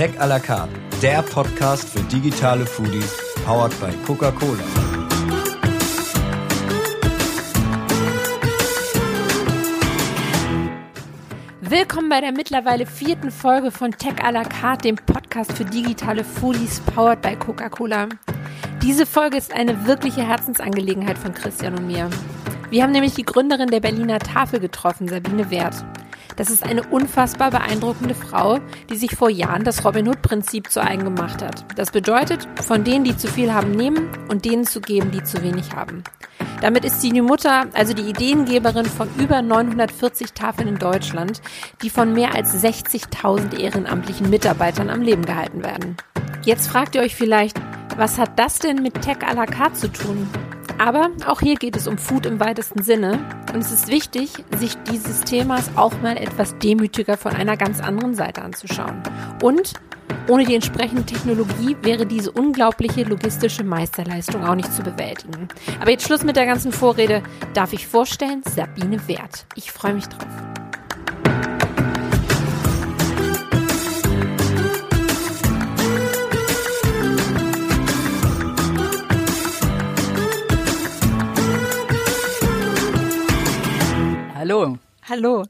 Tech à la carte, der Podcast für digitale Foodies, powered by Coca-Cola. Willkommen bei der mittlerweile vierten Folge von Tech à la carte, dem Podcast für digitale Foodies, powered by Coca-Cola. Diese Folge ist eine wirkliche Herzensangelegenheit von Christian und mir. Wir haben nämlich die Gründerin der Berliner Tafel getroffen, Sabine Wert. Das ist eine unfassbar beeindruckende Frau, die sich vor Jahren das Robin Hood-Prinzip zu eigen gemacht hat. Das bedeutet, von denen, die zu viel haben, nehmen und denen zu geben, die zu wenig haben. Damit ist sie die Mutter, also die Ideengeberin von über 940 Tafeln in Deutschland, die von mehr als 60.000 ehrenamtlichen Mitarbeitern am Leben gehalten werden. Jetzt fragt ihr euch vielleicht, was hat das denn mit Tech à la carte zu tun? Aber auch hier geht es um Food im weitesten Sinne. Und es ist wichtig, sich dieses Themas auch mal etwas demütiger von einer ganz anderen Seite anzuschauen. Und ohne die entsprechende Technologie wäre diese unglaubliche logistische Meisterleistung auch nicht zu bewältigen. Aber jetzt Schluss mit der ganzen Vorrede. Darf ich vorstellen, Sabine Wert. Ich freue mich drauf. Hallo. Hallo.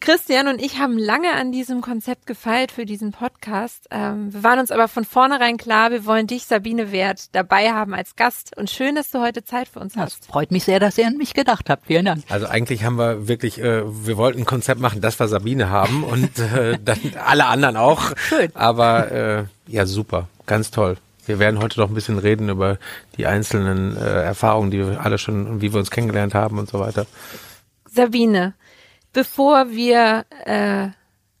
Christian und ich haben lange an diesem Konzept gefeilt für diesen Podcast. Ähm, wir waren uns aber von vornherein klar, wir wollen dich, Sabine Wert, dabei haben als Gast. Und schön, dass du heute Zeit für uns Das hast. freut mich sehr, dass ihr an mich gedacht habt. Vielen Dank. Also eigentlich haben wir wirklich, äh, wir wollten ein Konzept machen, das wir Sabine haben und äh, dann alle anderen auch. Schön. Aber äh, ja, super, ganz toll. Wir werden heute noch ein bisschen reden über die einzelnen äh, Erfahrungen, die wir alle schon wie wir uns kennengelernt haben und so weiter. Sabine, bevor wir äh,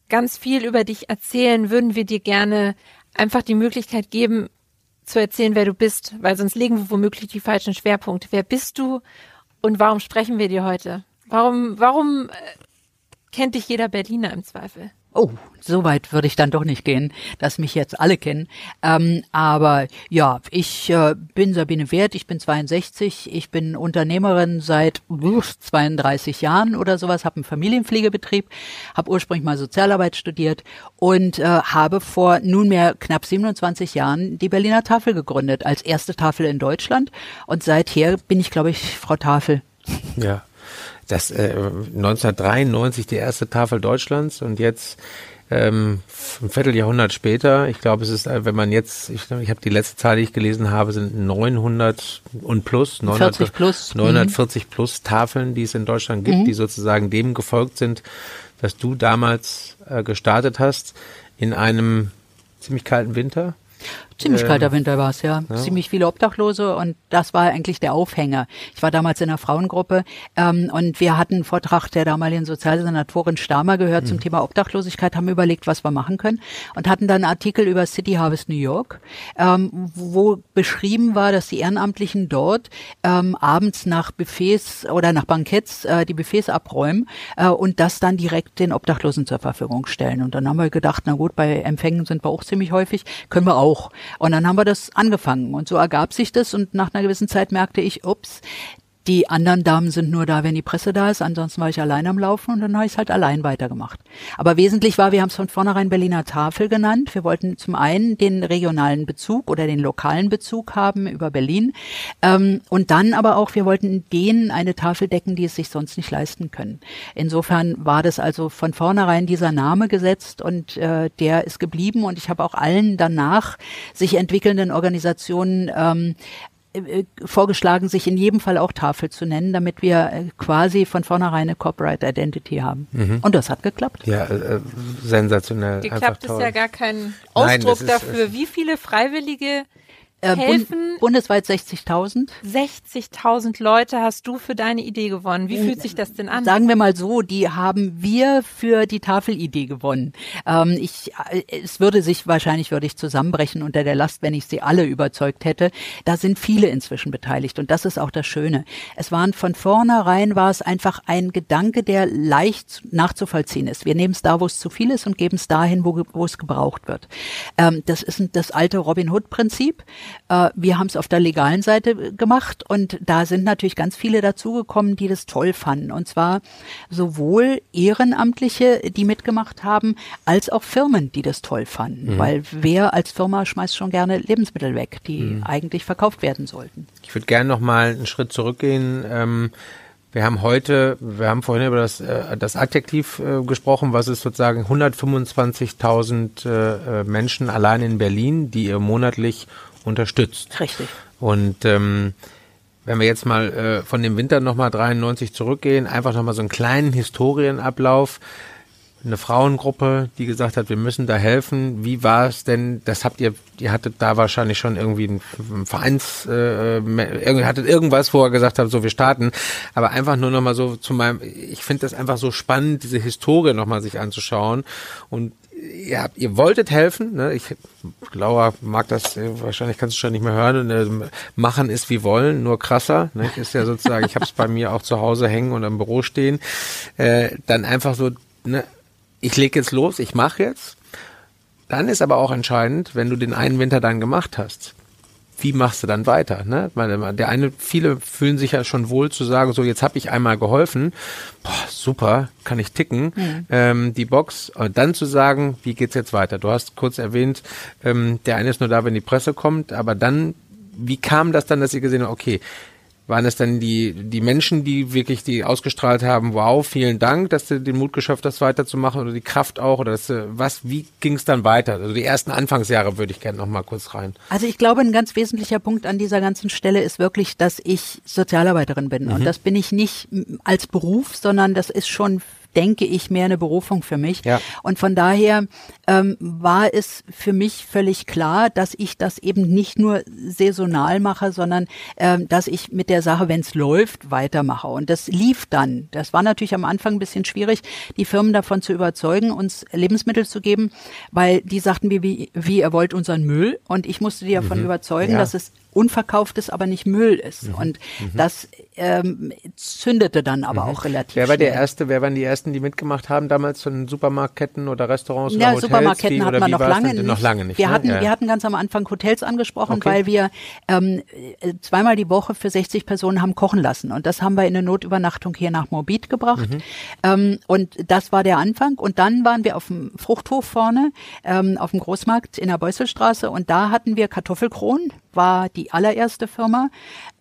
ganz viel über dich erzählen, würden wir dir gerne einfach die Möglichkeit geben, zu erzählen, wer du bist, weil sonst legen wir womöglich die falschen Schwerpunkte. Wer bist du und warum sprechen wir dir heute? Warum, warum äh, kennt dich jeder Berliner im Zweifel? Oh, so weit würde ich dann doch nicht gehen, dass mich jetzt alle kennen. Ähm, aber ja, ich äh, bin Sabine Wert, ich bin 62, ich bin Unternehmerin seit uh, 32 Jahren oder sowas, habe einen Familienpflegebetrieb, habe ursprünglich mal Sozialarbeit studiert und äh, habe vor nunmehr knapp 27 Jahren die Berliner Tafel gegründet, als erste Tafel in Deutschland. Und seither bin ich, glaube ich, Frau Tafel. Ja. Das äh, 1993 die erste Tafel Deutschlands und jetzt ähm, ein Vierteljahrhundert später, ich glaube, es ist, äh, wenn man jetzt, ich, ich habe die letzte Zahl, die ich gelesen habe, sind 900 und plus, 900, 40 plus. 940 plus Tafeln, die es in Deutschland gibt, Mhm. die sozusagen dem gefolgt sind, was du damals äh, gestartet hast, in einem ziemlich kalten Winter. Ziemlich Ähm, kalter Winter war es, ja. ja. Ziemlich viele Obdachlose und das war eigentlich der Aufhänger. Ich war damals in einer Frauengruppe ähm, und wir hatten einen Vortrag der damaligen Sozialsenatorin Stamer gehört Mhm. zum Thema Obdachlosigkeit, haben überlegt, was wir machen können und hatten dann einen Artikel über City Harvest New York, ähm, wo beschrieben war, dass die Ehrenamtlichen dort ähm, abends nach Buffets oder nach Banketts äh, die Buffets abräumen äh, und das dann direkt den Obdachlosen zur Verfügung stellen. Und dann haben wir gedacht, na gut, bei Empfängen sind wir auch ziemlich häufig, können wir auch. Und dann haben wir das angefangen. Und so ergab sich das und nach einer gewissen Zeit merkte ich, ups, die anderen Damen sind nur da, wenn die Presse da ist, ansonsten war ich allein am Laufen und dann habe ich es halt allein weitergemacht. Aber wesentlich war, wir haben es von vornherein Berliner Tafel genannt. Wir wollten zum einen den regionalen Bezug oder den lokalen Bezug haben über Berlin ähm, und dann aber auch, wir wollten denen eine Tafel decken, die es sich sonst nicht leisten können. Insofern war das also von vornherein dieser Name gesetzt und äh, der ist geblieben und ich habe auch allen danach sich entwickelnden Organisationen ähm, äh, vorgeschlagen, sich in jedem Fall auch Tafel zu nennen, damit wir äh, quasi von vornherein eine Corporate Identity haben. Und das hat geklappt. Ja, äh, sensationell. Dir einfach klappt es toll. ja gar kein Nein, Ausdruck ist- dafür. Wie viele Freiwillige Äh, helfen? bundesweit 60.000. 60.000 Leute hast du für deine Idee gewonnen. Wie fühlt sich das denn an? Sagen wir mal so, die haben wir für die Tafelidee gewonnen. Ähm, ich, äh, es würde sich wahrscheinlich würde ich zusammenbrechen unter der Last, wenn ich sie alle überzeugt hätte. Da sind viele inzwischen beteiligt und das ist auch das Schöne. Es waren von vornherein war es einfach ein Gedanke, der leicht nachzuvollziehen ist. Wir nehmen es da, wo es zu viel ist und geben es dahin, wo, wo es gebraucht wird. Ähm, das ist das alte Robin Hood Prinzip. Äh, wir haben es auf der legalen Seite gemacht und da sind natürlich ganz viele dazugekommen, die das toll fanden. Und zwar sowohl Ehrenamtliche, die mitgemacht haben, als auch Firmen, die das toll fanden. Mhm. Weil wer als Firma schmeißt schon gerne Lebensmittel weg, die mhm. eigentlich verkauft werden sollten. Ich würde gerne noch mal einen Schritt zurückgehen. Ähm wir haben heute, wir haben vorhin über das, äh, das Adjektiv äh, gesprochen, was ist sozusagen 125.000 äh, Menschen allein in Berlin, die ihr monatlich unterstützt. Richtig. Und ähm, wenn wir jetzt mal äh, von dem Winter nochmal 93 zurückgehen, einfach nochmal so einen kleinen Historienablauf eine Frauengruppe, die gesagt hat, wir müssen da helfen. Wie war es denn? Das habt ihr, ihr hattet da wahrscheinlich schon irgendwie ein Vereins, äh, irgendwie hattet irgendwas, wo ihr gesagt habt, so wir starten. Aber einfach nur nochmal so zu meinem, ich finde das einfach so spannend, diese Historie nochmal sich anzuschauen. Und ihr, habt, ihr wolltet helfen, ne? Ich Laura mag das, äh, wahrscheinlich kannst du schon nicht mehr hören. Äh, machen ist wie wollen, nur krasser. Ne? Ist ja sozusagen, ich habe es bei mir auch zu Hause hängen und im Büro stehen. Äh, dann einfach so, ne, ich lege jetzt los, ich mache jetzt. Dann ist aber auch entscheidend, wenn du den einen Winter dann gemacht hast, wie machst du dann weiter? Ne? Der eine, viele fühlen sich ja schon wohl zu sagen, so jetzt habe ich einmal geholfen, boah, super, kann ich ticken, mhm. ähm, die Box. Und dann zu sagen, wie geht's jetzt weiter? Du hast kurz erwähnt, ähm, der eine ist nur da, wenn die Presse kommt, aber dann, wie kam das dann, dass ihr gesehen habt, okay, waren es dann die, die Menschen, die wirklich die ausgestrahlt haben, wow, vielen Dank, dass du den Mut geschafft hast, weiterzumachen oder die Kraft auch oder dass, was, wie ging es dann weiter? Also die ersten Anfangsjahre würde ich gerne noch mal kurz rein. Also ich glaube, ein ganz wesentlicher Punkt an dieser ganzen Stelle ist wirklich, dass ich Sozialarbeiterin bin. Mhm. Und das bin ich nicht als Beruf, sondern das ist schon denke ich, mehr eine Berufung für mich. Ja. Und von daher ähm, war es für mich völlig klar, dass ich das eben nicht nur saisonal mache, sondern ähm, dass ich mit der Sache, wenn es läuft, weitermache. Und das lief dann. Das war natürlich am Anfang ein bisschen schwierig, die Firmen davon zu überzeugen, uns Lebensmittel zu geben, weil die sagten mir, wie, wie ihr wollt unseren Müll. Und ich musste die davon mhm. überzeugen, ja. dass es unverkauftes, aber nicht Müll ist. Mhm. Und mhm. das ähm, zündete dann aber mhm. auch relativ Wer war schnell. der erste, wer waren die ersten, die mitgemacht haben damals von Supermarktketten oder Restaurants ja, oder Hotels? Supermarktketten hatten wir noch lange nicht. Noch lange nicht. Wir ne? hatten, ja. wir hatten ganz am Anfang Hotels angesprochen, okay. weil wir ähm, zweimal die Woche für 60 Personen haben kochen lassen. Und das haben wir in eine Notübernachtung hier nach Morbid gebracht. Mhm. Ähm, und das war der Anfang. Und dann waren wir auf dem Fruchthof vorne, ähm, auf dem Großmarkt in der Beusselstraße. Und da hatten wir Kartoffelkronen war die allererste Firma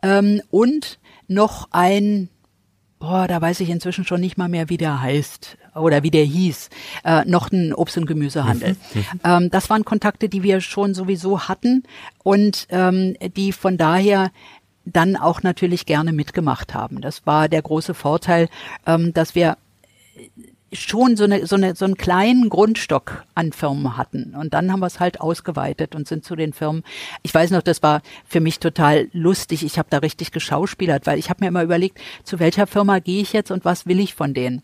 ähm, und noch ein boah, da weiß ich inzwischen schon nicht mal mehr, wie der heißt oder wie der hieß, äh, noch ein Obst- und Gemüsehandel. Mhm. mhm. Ähm, das waren Kontakte, die wir schon sowieso hatten und ähm, die von daher dann auch natürlich gerne mitgemacht haben. Das war der große Vorteil, ähm, dass wir schon so, eine, so, eine, so einen kleinen Grundstock an Firmen hatten. Und dann haben wir es halt ausgeweitet und sind zu den Firmen. Ich weiß noch, das war für mich total lustig. Ich habe da richtig geschauspielert, weil ich habe mir immer überlegt, zu welcher Firma gehe ich jetzt und was will ich von denen.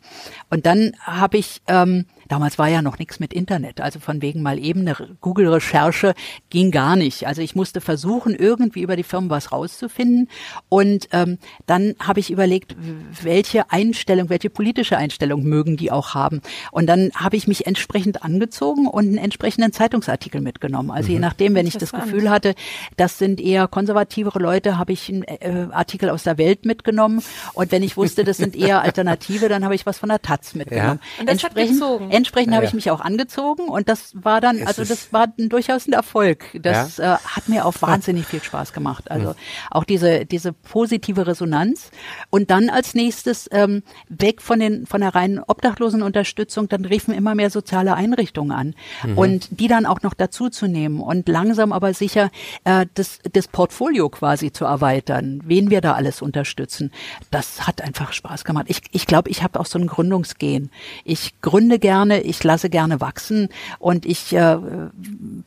Und dann habe ich ähm, Damals war ja noch nichts mit Internet, also von wegen mal eben eine Google-Recherche ging gar nicht. Also ich musste versuchen, irgendwie über die Firmen was rauszufinden. Und ähm, dann habe ich überlegt, welche Einstellung, welche politische Einstellung mögen die auch haben. Und dann habe ich mich entsprechend angezogen und einen entsprechenden Zeitungsartikel mitgenommen. Also mhm. je nachdem, wenn ich das Gefühl hatte, das sind eher konservativere Leute, habe ich einen äh, Artikel aus der Welt mitgenommen. Und wenn ich wusste, das sind eher Alternative, dann habe ich was von der Taz mitgenommen. Ja. Und das entsprechend, hat gezogen. Entsprechend ja, habe ich mich auch angezogen und das war dann, es also das war ein, durchaus ein Erfolg. Das äh, hat mir auch wahnsinnig viel Spaß gemacht. Also mhm. auch diese diese positive Resonanz und dann als nächstes ähm, weg von den von der reinen Obdachlosenunterstützung, dann riefen immer mehr soziale Einrichtungen an mhm. und die dann auch noch dazu zu nehmen und langsam aber sicher äh, das das Portfolio quasi zu erweitern, wen wir da alles unterstützen. Das hat einfach Spaß gemacht. Ich ich glaube, ich habe auch so ein Gründungsgehen. Ich gründe gerne gerne, ich lasse gerne wachsen und ich äh,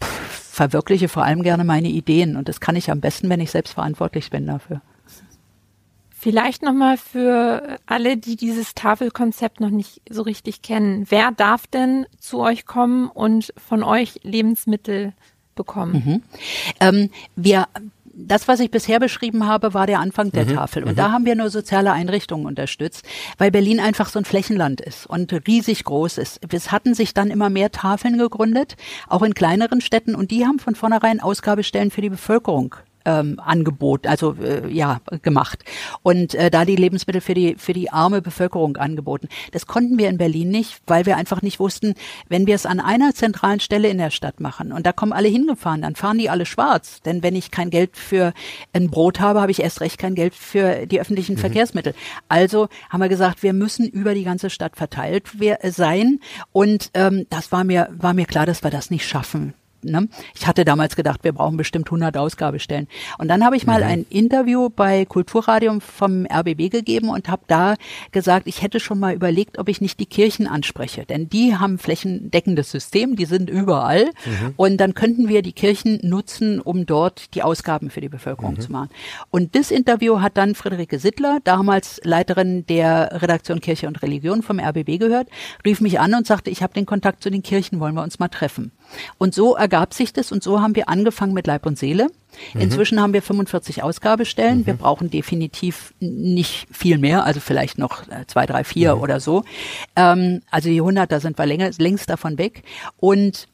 verwirkliche vor allem gerne meine Ideen. Und das kann ich am besten, wenn ich selbst verantwortlich bin dafür. Vielleicht nochmal für alle, die dieses Tafelkonzept noch nicht so richtig kennen. Wer darf denn zu euch kommen und von euch Lebensmittel bekommen? Mhm. Ähm, wir das, was ich bisher beschrieben habe, war der Anfang der Mhm. Tafel. Und da haben wir nur soziale Einrichtungen unterstützt, weil Berlin einfach so ein Flächenland ist und riesig groß ist. Es hatten sich dann immer mehr Tafeln gegründet, auch in kleineren Städten, und die haben von vornherein Ausgabestellen für die Bevölkerung ähm, Angebot, also äh, ja gemacht und äh, da die Lebensmittel für die für die arme Bevölkerung angeboten. Das konnten wir in Berlin nicht, weil wir einfach nicht wussten, wenn wir es an einer zentralen Stelle in der Stadt machen und da kommen alle hingefahren, dann fahren die alle schwarz, denn wenn ich kein Geld für ein Brot habe, habe ich erst recht kein Geld für die öffentlichen Verkehrsmittel. Also haben wir gesagt, wir müssen über die ganze Stadt verteilt wer- sein und ähm, das war mir war mir klar, dass wir das nicht schaffen. Ne? Ich hatte damals gedacht, wir brauchen bestimmt 100 Ausgabestellen. Und dann habe ich mal ein Interview bei Kulturradio vom RBB gegeben und habe da gesagt, ich hätte schon mal überlegt, ob ich nicht die Kirchen anspreche. Denn die haben ein flächendeckendes System, die sind überall. Und dann könnten wir die Kirchen nutzen, um dort die Ausgaben für die Bevölkerung zu machen. Und das Interview hat dann Friederike Sittler, damals Leiterin der Redaktion Kirche und Religion vom RBB gehört, rief mich an und sagte, ich habe den Kontakt zu den Kirchen, wollen wir uns mal treffen. Und so ergab sich das und so haben wir angefangen mit Leib und Seele. Inzwischen haben wir 45 Ausgabestellen. Wir brauchen definitiv nicht viel mehr, also vielleicht noch äh, zwei, drei, vier oder so. Ähm, also die 100, da sind wir länger, längst davon weg. Und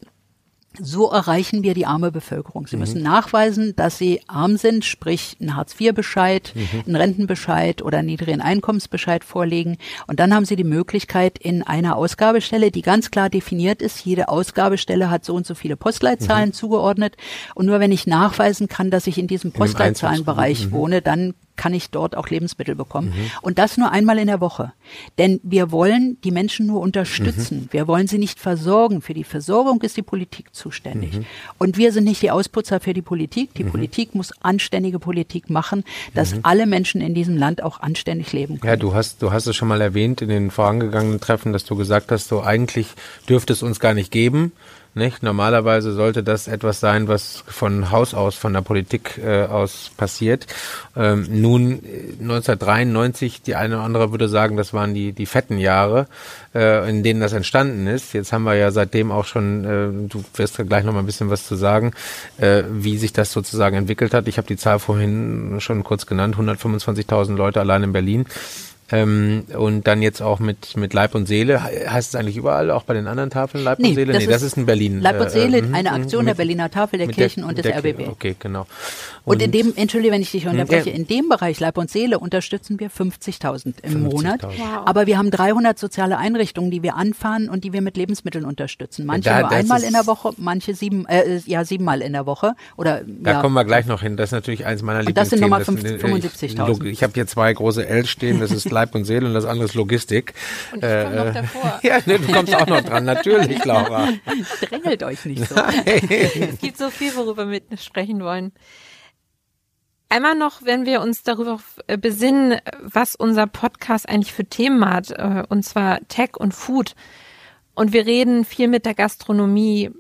so erreichen wir die arme Bevölkerung. Sie müssen nachweisen, dass sie arm sind, sprich einen Hartz-IV-Bescheid, einen Rentenbescheid oder einen niedrigen Einkommensbescheid vorlegen. Und dann haben sie die Möglichkeit, in einer Ausgabestelle, die ganz klar definiert ist, jede Ausgabestelle hat so und so viele Postleitzahlen zugeordnet. Und nur wenn ich nachweisen kann, dass ich in diesem Postleitzahlenbereich wohne, dann kann ich dort auch Lebensmittel bekommen. Und das nur einmal in der Woche. Denn wir wollen die Menschen nur unterstützen. Wir wollen sie nicht versorgen. Für die Versorgung ist die Politik zuständig. Und wir sind nicht die Ausputzer für die Politik. Die Politik muss anständige Politik machen, dass alle Menschen in diesem Land auch anständig leben können. Ja, du hast, du hast es schon mal erwähnt in den vorangegangenen Treffen, dass du gesagt hast, so eigentlich dürfte es uns gar nicht geben. Nicht? Normalerweise sollte das etwas sein, was von Haus aus, von der Politik äh, aus passiert. Ähm, nun, äh, 1993, die eine oder andere würde sagen, das waren die, die fetten Jahre, äh, in denen das entstanden ist. Jetzt haben wir ja seitdem auch schon, äh, du wirst gleich noch mal ein bisschen was zu sagen, äh, wie sich das sozusagen entwickelt hat. Ich habe die Zahl vorhin schon kurz genannt, 125.000 Leute allein in Berlin. Ähm, und dann jetzt auch mit, mit Leib und Seele. He- Heißt es eigentlich überall, auch bei den anderen Tafeln Leib und Seele? Nee, das ist in Berlin. Leib und Äh, Seele, äh, eine mhm, Aktion der mit- Berliner Tafel, der Kirchen und mit des der RBB. Okay, genau. Und, in dem, entschuldige, wenn ich dich unterbreche, in dem Bereich Leib und Seele unterstützen wir 50.000 im 50.000. Monat. Wow. Aber wir haben 300 soziale Einrichtungen, die wir anfahren und die wir mit Lebensmitteln unterstützen. Manche Da- nur das einmal in der Woche, manche sieben, äh, ja, siebenmal in der Woche. Oder, Da ja. kommen wir gleich noch hin. Das ist natürlich eins meiner Und das sind Lieblingsthemen. nochmal sind, äh, 75.000. Ich, ich habe hier zwei große L stehen, das ist Leib und Seele und das andere ist Logistik. Und ich komme noch davor. Ja, ne, du kommst auch noch dran, natürlich, Laura. Drängelt euch nicht so. Es gibt so viel, worüber wir sprechen wollen. Einmal noch, wenn wir uns darüber äh, besinnen, was unser Podcast eigentlich für Themen hat, äh, und zwar Tech und Food. Und wir reden viel mit der Gastronomie.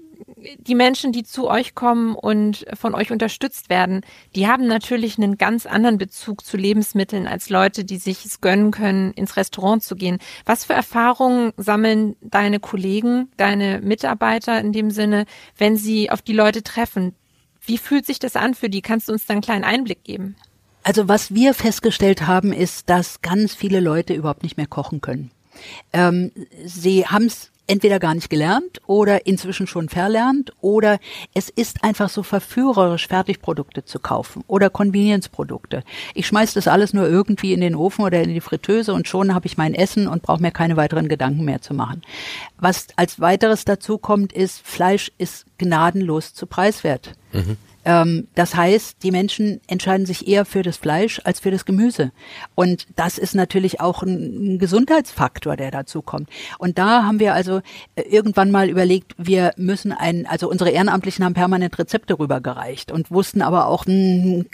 Die Menschen, die zu euch kommen und von euch unterstützt werden, die haben natürlich einen ganz anderen Bezug zu Lebensmitteln als Leute, die sich es gönnen können, ins Restaurant zu gehen. Was für Erfahrungen sammeln deine Kollegen, deine Mitarbeiter in dem Sinne, wenn sie auf die Leute treffen? Wie fühlt sich das an für die? Kannst du uns da einen kleinen Einblick geben? Also was wir festgestellt haben, ist, dass ganz viele Leute überhaupt nicht mehr kochen können. Ähm, sie haben es entweder gar nicht gelernt oder inzwischen schon verlernt oder es ist einfach so verführerisch, Fertigprodukte zu kaufen oder Convenience-Produkte. Ich schmeiß das alles nur irgendwie in den Ofen oder in die Fritteuse und schon habe ich mein Essen und brauche mir keine weiteren Gedanken mehr zu machen. Was als weiteres dazu kommt, ist, Fleisch ist gnadenlos zu preiswert. Ähm, das heißt, die Menschen entscheiden sich eher für das Fleisch als für das Gemüse. Und das ist natürlich auch ein, ein Gesundheitsfaktor, der dazu kommt. Und da haben wir also äh, irgendwann mal überlegt, wir müssen ein, also unsere Ehrenamtlichen haben permanent Rezepte rübergereicht und wussten aber auch, mh,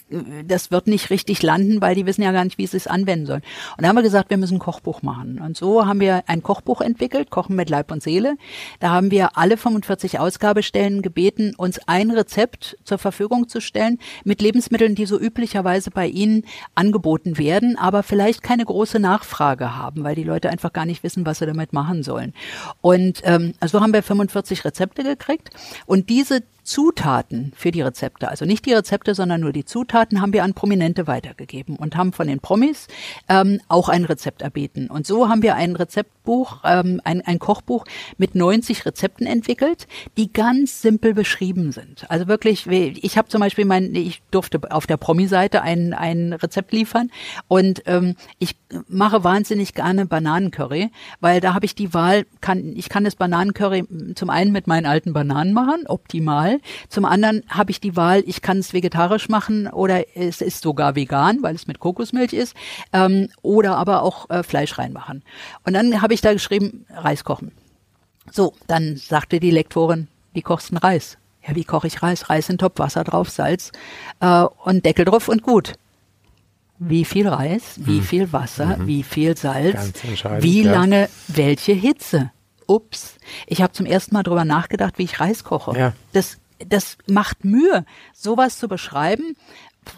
das wird nicht richtig landen, weil die wissen ja gar nicht, wie sie es anwenden sollen. Und da haben wir gesagt, wir müssen ein Kochbuch machen. Und so haben wir ein Kochbuch entwickelt, Kochen mit Leib und Seele. Da haben wir alle 45 Ausgabestellen gebeten, uns ein Rezept zur Verfügung zu stellen mit Lebensmitteln, die so üblicherweise bei ihnen angeboten werden, aber vielleicht keine große Nachfrage haben, weil die Leute einfach gar nicht wissen, was sie damit machen sollen. Und ähm, also haben wir 45 Rezepte gekriegt und diese Zutaten für die Rezepte, also nicht die Rezepte, sondern nur die Zutaten, haben wir an Prominente weitergegeben und haben von den Promis ähm, auch ein Rezept erbeten. Und so haben wir ein Rezeptbuch, ähm, ein, ein Kochbuch mit 90 Rezepten entwickelt, die ganz simpel beschrieben sind. Also wirklich, ich habe zum Beispiel mein, ich durfte auf der Promi-Seite ein, ein Rezept liefern und ähm, ich mache wahnsinnig gerne Bananencurry, weil da habe ich die Wahl, kann, ich kann das Bananencurry zum einen mit meinen alten Bananen machen, optimal. Zum anderen habe ich die Wahl, ich kann es vegetarisch machen oder es ist sogar vegan, weil es mit Kokosmilch ist, ähm, oder aber auch äh, Fleisch reinmachen. Und dann habe ich da geschrieben, Reis kochen. So, dann sagte die Lektorin, wie kochst du Reis? Ja, wie koche ich Reis? Reis in Topf, Wasser drauf, Salz äh, und Deckel drauf und gut wie viel Reis, wie hm. viel Wasser, mhm. wie viel Salz, wie lange, ja. welche Hitze. Ups, ich habe zum ersten Mal drüber nachgedacht, wie ich Reis koche. Ja. Das, das macht Mühe, sowas zu beschreiben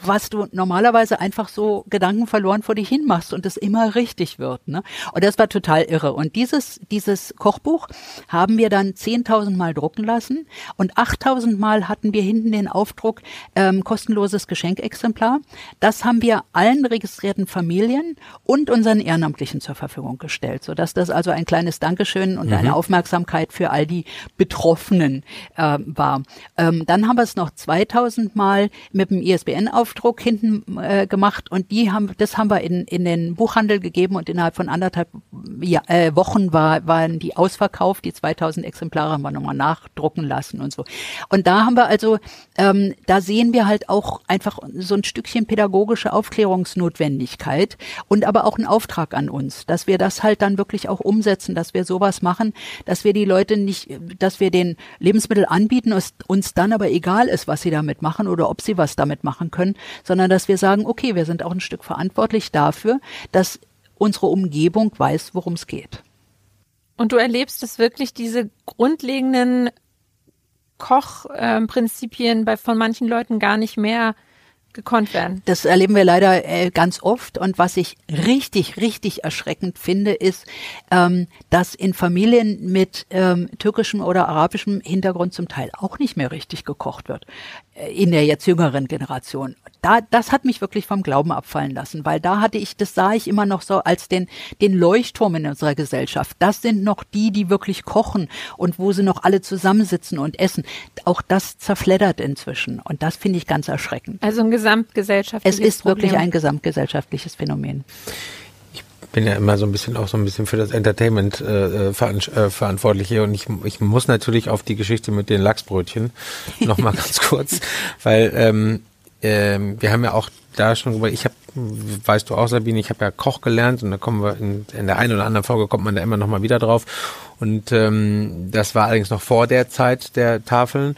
was du normalerweise einfach so Gedanken verloren vor dich hin machst und es immer richtig wird. Ne? Und das war total irre. Und dieses, dieses Kochbuch haben wir dann 10.000 Mal drucken lassen und 8.000 Mal hatten wir hinten den Aufdruck ähm, kostenloses Geschenkexemplar. Das haben wir allen registrierten Familien und unseren Ehrenamtlichen zur Verfügung gestellt, sodass das also ein kleines Dankeschön und mhm. eine Aufmerksamkeit für all die Betroffenen äh, war. Ähm, dann haben wir es noch 2.000 Mal mit dem ISBN Aufdruck hinten äh, gemacht und die haben, das haben wir in, in den Buchhandel gegeben und innerhalb von anderthalb ja, äh, Wochen war, waren die ausverkauft. Die 2000 Exemplare haben wir nochmal nachdrucken lassen und so. Und da haben wir also, ähm, da sehen wir halt auch einfach so ein Stückchen pädagogische Aufklärungsnotwendigkeit und aber auch einen Auftrag an uns, dass wir das halt dann wirklich auch umsetzen, dass wir sowas machen, dass wir die Leute nicht, dass wir den Lebensmittel anbieten, uns dann aber egal ist, was sie damit machen oder ob sie was damit machen können, können, sondern dass wir sagen, okay, wir sind auch ein Stück verantwortlich dafür, dass unsere Umgebung weiß, worum es geht. Und du erlebst es wirklich, diese grundlegenden Kochprinzipien bei von manchen Leuten gar nicht mehr gekonnt werden. Das erleben wir leider äh, ganz oft. Und was ich richtig, richtig erschreckend finde, ist, ähm, dass in Familien mit ähm, türkischem oder arabischem Hintergrund zum Teil auch nicht mehr richtig gekocht wird. Äh, in der jetzt jüngeren Generation. Da, das hat mich wirklich vom Glauben abfallen lassen, weil da hatte ich, das sah ich immer noch so als den, den Leuchtturm in unserer Gesellschaft. Das sind noch die, die wirklich kochen und wo sie noch alle zusammensitzen und essen. Auch das zerfleddert inzwischen. Und das finde ich ganz erschreckend. Also ein gesamtgesellschaftliches Es ist Problem. wirklich ein gesamtgesellschaftliches Phänomen bin ja immer so ein bisschen auch so ein bisschen für das Entertainment äh, äh, verantwortlich hier und ich, ich muss natürlich auf die Geschichte mit den Lachsbrötchen nochmal ganz kurz, weil ähm, ähm, wir haben ja auch da schon, ich habe, weißt du auch Sabine, ich habe ja Koch gelernt und da kommen wir in, in der einen oder anderen Folge kommt man da immer nochmal wieder drauf und ähm, das war allerdings noch vor der Zeit der Tafeln.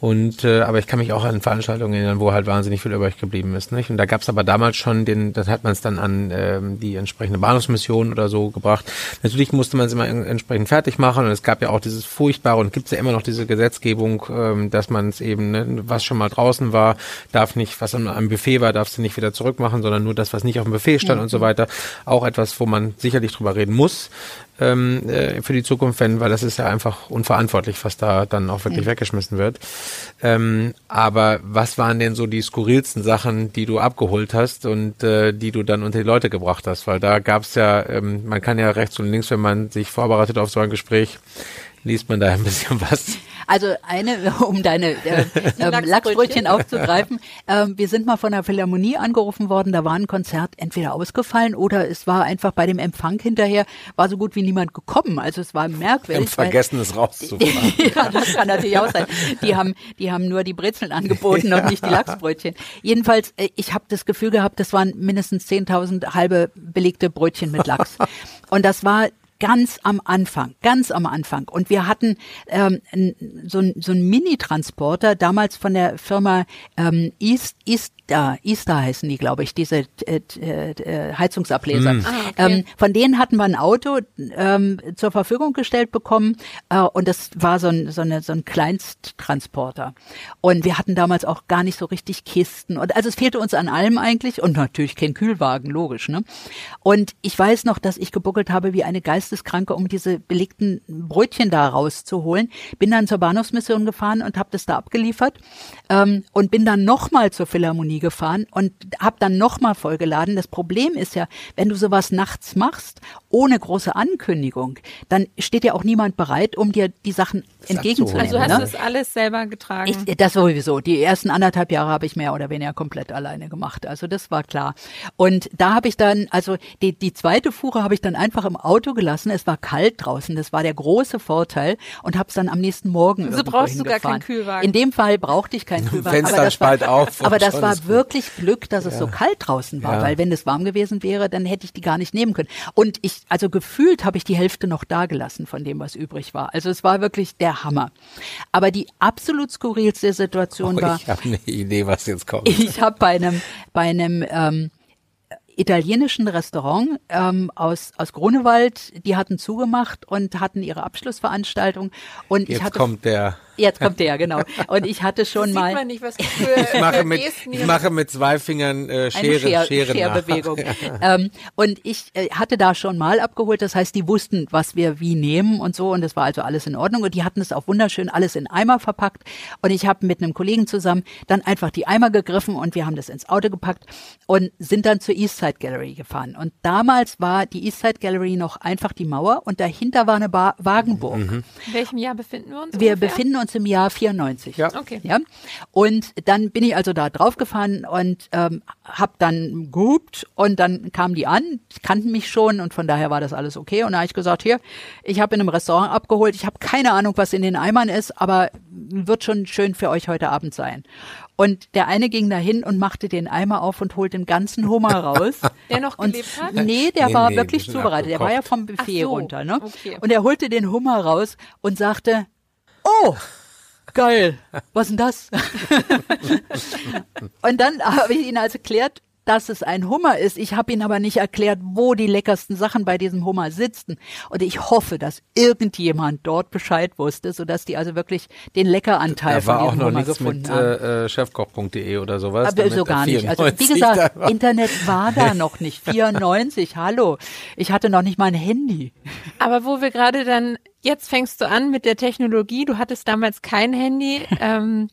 Und äh, aber ich kann mich auch an Veranstaltungen erinnern, wo halt wahnsinnig viel übrig geblieben ist. Nicht? Und da gab es aber damals schon den, das hat man es dann an ähm, die entsprechende Bahnhofsmission oder so gebracht. Natürlich musste man es immer entsprechend fertig machen und es gab ja auch dieses furchtbare und gibt es ja immer noch diese Gesetzgebung, ähm, dass man es eben, ne, was schon mal draußen war, darf nicht, was am Buffet war, darfst du nicht wieder zurückmachen, sondern nur das, was nicht auf dem Buffet stand mhm. und so weiter. Auch etwas, wo man sicherlich drüber reden muss ähm, äh, für die Zukunft, wenn, weil das ist ja einfach unverantwortlich, was da dann auch wirklich mhm. weggeschmissen wird. Ähm, aber was waren denn so die skurrilsten Sachen, die du abgeholt hast und äh, die du dann unter die Leute gebracht hast? Weil da gab es ja, ähm, man kann ja rechts und links, wenn man sich vorbereitet auf so ein Gespräch, liest man da ein bisschen was. Also eine, um deine äh, äh, Lachsbrötchen aufzugreifen. Äh, wir sind mal von der Philharmonie angerufen worden, da war ein Konzert entweder ausgefallen oder es war einfach bei dem Empfang hinterher, war so gut wie niemand gekommen. Also es war merkwürdig. Im Vergessen es rauszufahren. ja, das kann natürlich auch sein. Die haben, die haben nur die Brezeln angeboten ja. und nicht die Lachsbrötchen. Jedenfalls, äh, ich habe das Gefühl gehabt, das waren mindestens 10.000 halbe belegte Brötchen mit Lachs. Und das war ganz am Anfang, ganz am Anfang. Und wir hatten ähm, so, so einen Mini-Transporter, damals von der Firma ähm, East, East da, Easter heißen die, glaube ich, diese äh, äh, Heizungsableser. Mm. Ah, okay. ähm, von denen hatten wir ein Auto ähm, zur Verfügung gestellt bekommen äh, und das war so ein, so, eine, so ein Kleinsttransporter. Und wir hatten damals auch gar nicht so richtig Kisten. Und also es fehlte uns an allem eigentlich und natürlich kein Kühlwagen, logisch. Ne? Und ich weiß noch, dass ich gebuckelt habe wie eine Geist Geisteskranke, um diese belegten Brötchen da rauszuholen. Bin dann zur Bahnhofsmission gefahren und habe das da abgeliefert ähm, und bin dann nochmal zur Philharmonie gefahren und habe dann nochmal vollgeladen. Das Problem ist ja, wenn du sowas nachts machst, ohne große Ankündigung, dann steht ja auch niemand bereit, um dir die Sachen entgegenzunehmen. Also hast ne? du das alles selber getragen? Ich, das sowieso. Die ersten anderthalb Jahre habe ich mehr oder weniger komplett alleine gemacht. Also das war klar. Und da habe ich dann, also die, die zweite Fuhre habe ich dann einfach im Auto gelassen. Es war kalt draußen. Das war der große Vorteil und habe es dann am nächsten Morgen. Also irgendwo brauchst du gar keinen Kühlwagen. In dem Fall brauchte ich keinen Kühlwagen. Fenster aber das war, spalt auf aber das war gut. wirklich Glück, dass es so kalt draußen war, Ja. weil wenn es warm gewesen wäre, dann hätte ich die gar nicht nehmen können. Und ich, also gefühlt habe ich die Hälfte noch da gelassen von dem, was übrig war. Also es war wirklich der Hammer. Aber die absolut skurrilste Situation war, Oh, ich habe eine Idee, was jetzt kommt. ich habe bei einem bei einem ähm, italienischen Restaurant ähm, aus aus Grunewald, die hatten zugemacht und hatten ihre Abschlussveranstaltung und ich Jetzt hatte kommt der. Jetzt kommt der genau und ich hatte schon Sieht mal man nicht, was für Ich mache mit, ich mache mit zwei Fingern äh, eine Schere, Scher Schere nach. Scherbewegung. ähm, und ich äh, hatte da schon mal abgeholt, das heißt, die wussten, was wir wie nehmen und so und das war also alles in Ordnung und die hatten es auch wunderschön alles in Eimer verpackt und ich habe mit einem Kollegen zusammen dann einfach die Eimer gegriffen und wir haben das ins Auto gepackt und sind dann zur Eastside Gallery gefahren und damals war die Eastside Gallery noch einfach die Mauer und dahinter war eine Bar Wagenburg. In welchem Jahr befinden wir uns? Wir ungefähr? befinden uns im Jahr 94. Ja. Okay. Ja. Und dann bin ich also da draufgefahren und ähm, hab dann gehupt und dann kamen die an, kannten mich schon und von daher war das alles okay. Und da habe ich gesagt, hier, ich habe in einem Restaurant abgeholt, ich habe keine Ahnung, was in den Eimern ist, aber wird schon schön für euch heute Abend sein. Und der eine ging dahin und machte den Eimer auf und holte den ganzen Hummer raus. Der noch Und gelebt hat? Nee, der Nee, war nee, wirklich zubereitet. Der war ja vom Buffet so, runter, ne? okay. Und er holte den Hummer raus und sagte, oh, geil, was denn das? und dann habe ich ihn also erklärt, dass es ein Hummer ist. Ich habe ihn aber nicht erklärt, wo die leckersten Sachen bei diesem Hummer sitzen. Und ich hoffe, dass irgendjemand dort Bescheid wusste, sodass die also wirklich den Leckeranteil Da von war auch diesem noch Hummer nichts gefunden mit haben. äh, äh, chefkoch.de oder sowas. Aber so gar nicht. Also wie 94 gesagt, war. Internet war da noch nicht. 94, hallo. Ich hatte noch nicht mal ein Handy. Aber wo wir gerade dann, jetzt fängst du an mit der Technologie, du hattest damals kein Handy. ähm,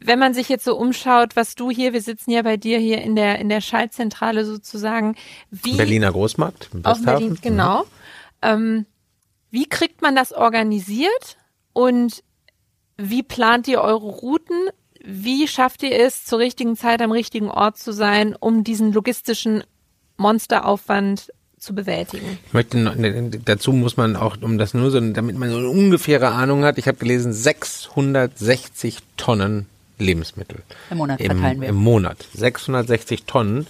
wenn man sich jetzt so umschaut, was du hier, wir sitzen ja bei dir hier in der, in der Schaltzentrale sozusagen, wie Berliner Großmarkt. auf. Berlin, genau. Ähm, wie kriegt man das organisiert und wie plant ihr eure Routen? Wie schafft ihr es, zur richtigen Zeit am richtigen Ort zu sein, um diesen logistischen Monsteraufwand zu bewältigen? Ich möchte ne, dazu muss man auch, um das nur so, damit man so eine ungefähre Ahnung hat, ich habe gelesen, 660 Tonnen Lebensmittel. Im Monat Im, verteilen wir. Im Monat. 660 Tonnen.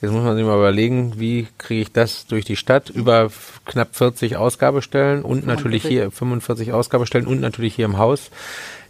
Jetzt muss man sich mal überlegen, wie kriege ich das durch die Stadt über knapp 40 Ausgabestellen und natürlich 45. hier 45 Ausgabestellen und natürlich hier im Haus.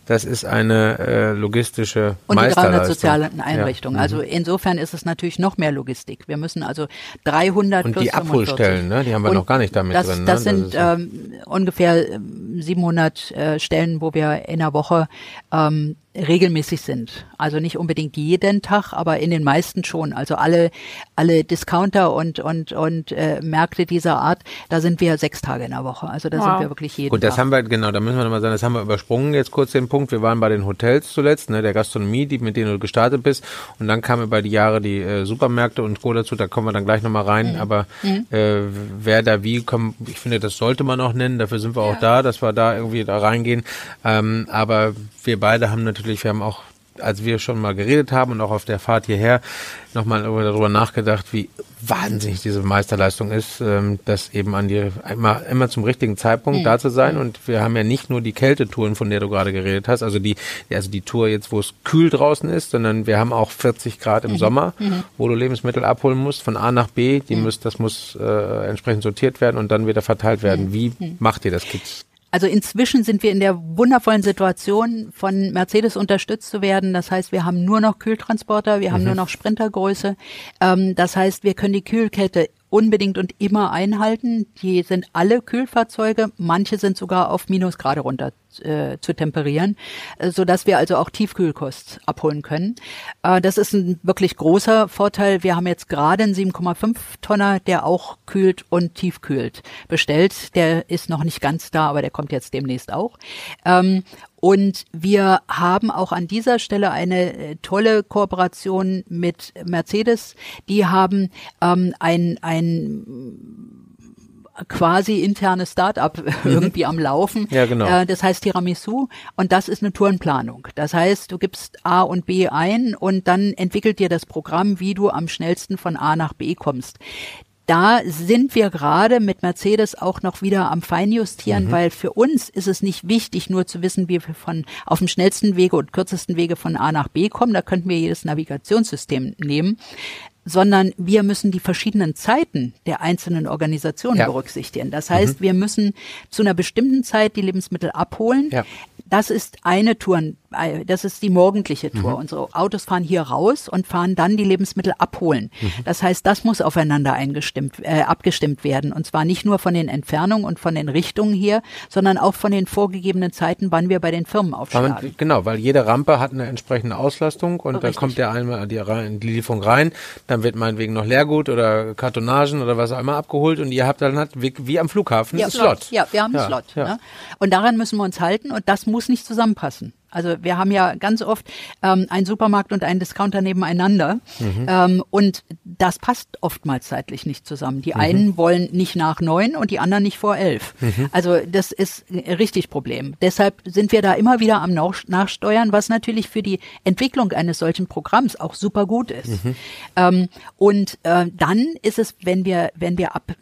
Das ist eine äh, logistische Und die 300 Meisterleistung. sozialen Einrichtungen. Ja. Also insofern ist es natürlich noch mehr Logistik. Wir müssen also 300 Und plus die Abholstellen, 45. ne, die haben wir Und noch gar nicht damit das, drin, ne? Das Das sind ja- ähm, ungefähr ähm, 700 äh, Stellen, wo wir in der Woche ähm, regelmäßig sind. Also nicht unbedingt jeden Tag, aber in den meisten schon. Also alle alle Discounter und und und äh, Märkte dieser Art, da sind wir sechs Tage in der Woche. Also da Wow. sind wir wirklich jeden Gut, das Tag. haben wir, genau, da müssen wir nochmal sagen, das haben wir übersprungen jetzt kurz den Punkt. Wir waren bei den Hotels zuletzt, ne, der Gastronomie, die, mit denen du gestartet bist. Und dann kamen über die Jahre die äh, Supermärkte und Co. dazu, da kommen wir dann gleich nochmal rein. Mhm. Aber äh, wer da wie kommt, ich finde, das sollte man auch nennen, dafür sind wir auch da, dass wir da irgendwie da reingehen. Ähm, aber wir beide haben natürlich, wir haben auch als wir schon mal geredet haben und auch auf der Fahrt hierher nochmal darüber nachgedacht, wie wahnsinnig diese Meisterleistung ist, ähm, das eben an die immer, immer zum richtigen Zeitpunkt da zu sein. Und wir haben ja nicht nur die Kältetouren, von der du gerade geredet hast, also die, also die Tour jetzt, wo es kühl draußen ist, sondern wir haben auch 40 Grad im Sommer, wo du Lebensmittel abholen musst von A nach B. Die muss, das muss äh, entsprechend sortiert werden und dann wieder verteilt werden. Wie macht ihr das, Kids? Also inzwischen sind wir in der wundervollen Situation, von Mercedes unterstützt zu werden. Das heißt, wir haben nur noch Kühltransporter, wir haben nur noch Sprintergröße. Ähm, das heißt, wir können die Kühlkette unbedingt und immer einhalten. Die sind alle Kühlfahrzeuge, manche sind sogar auf Minusgrade runter äh, zu temperieren, äh, so dass wir also auch Tiefkühlkost abholen können. Äh, das ist ein wirklich großer Vorteil. Wir haben jetzt gerade einen 7,5 Tonner, der auch kühlt und tiefkühlt bestellt. Der ist noch nicht ganz da, aber der kommt jetzt demnächst auch. Ähm, und wir haben auch an dieser Stelle eine äh, tolle Kooperation mit Mercedes. Die haben ähm, ein, ein quasi internes Start-up mhm. irgendwie am Laufen. Ja, genau. Äh, das heißt Tiramisu und das ist eine Tourenplanung. Das heißt, du gibst A und B ein und dann entwickelt dir das Programm, wie du am schnellsten von A nach B kommst da sind wir gerade mit Mercedes auch noch wieder am Feinjustieren, mhm. weil für uns ist es nicht wichtig, nur zu wissen, wie wir von auf dem schnellsten Wege und kürzesten Wege von A nach B kommen. Da könnten wir jedes Navigationssystem nehmen sondern wir müssen die verschiedenen Zeiten der einzelnen Organisationen ja. berücksichtigen. Das heißt, mhm. wir müssen zu einer bestimmten Zeit die Lebensmittel abholen. Ja. Das ist eine Tour, äh, das ist die morgendliche Tour. Mhm. Unsere Autos fahren hier raus und fahren dann die Lebensmittel abholen. Mhm. Das heißt, das muss aufeinander eingestimmt, äh, abgestimmt werden. Und zwar nicht nur von den Entfernungen und von den Richtungen hier, sondern auch von den vorgegebenen Zeiten, wann wir bei den Firmen aufschlagen. Man, genau, weil jede Rampe hat eine entsprechende Auslastung und Richtig. dann kommt der einmal die, die Lieferung rein, dann wird meinetwegen noch Leergut oder Kartonagen oder was auch immer abgeholt und ihr habt dann halt wie, wie am Flughafen ja, einen Slot. Ja, wir haben einen ja, Slot. Ja. Ne? Und daran müssen wir uns halten und das muss nicht zusammenpassen. Also wir haben ja ganz oft ähm, einen Supermarkt und einen Discounter nebeneinander mhm. ähm, und das passt oftmals zeitlich nicht zusammen. Die mhm. einen wollen nicht nach neun und die anderen nicht vor elf. Mhm. Also das ist richtig Problem. Deshalb sind wir da immer wieder am Nachsteuern, was natürlich für die Entwicklung eines solchen Programms auch super gut ist. Mhm. Ähm, und äh, dann ist es, wenn wir wenn wir ab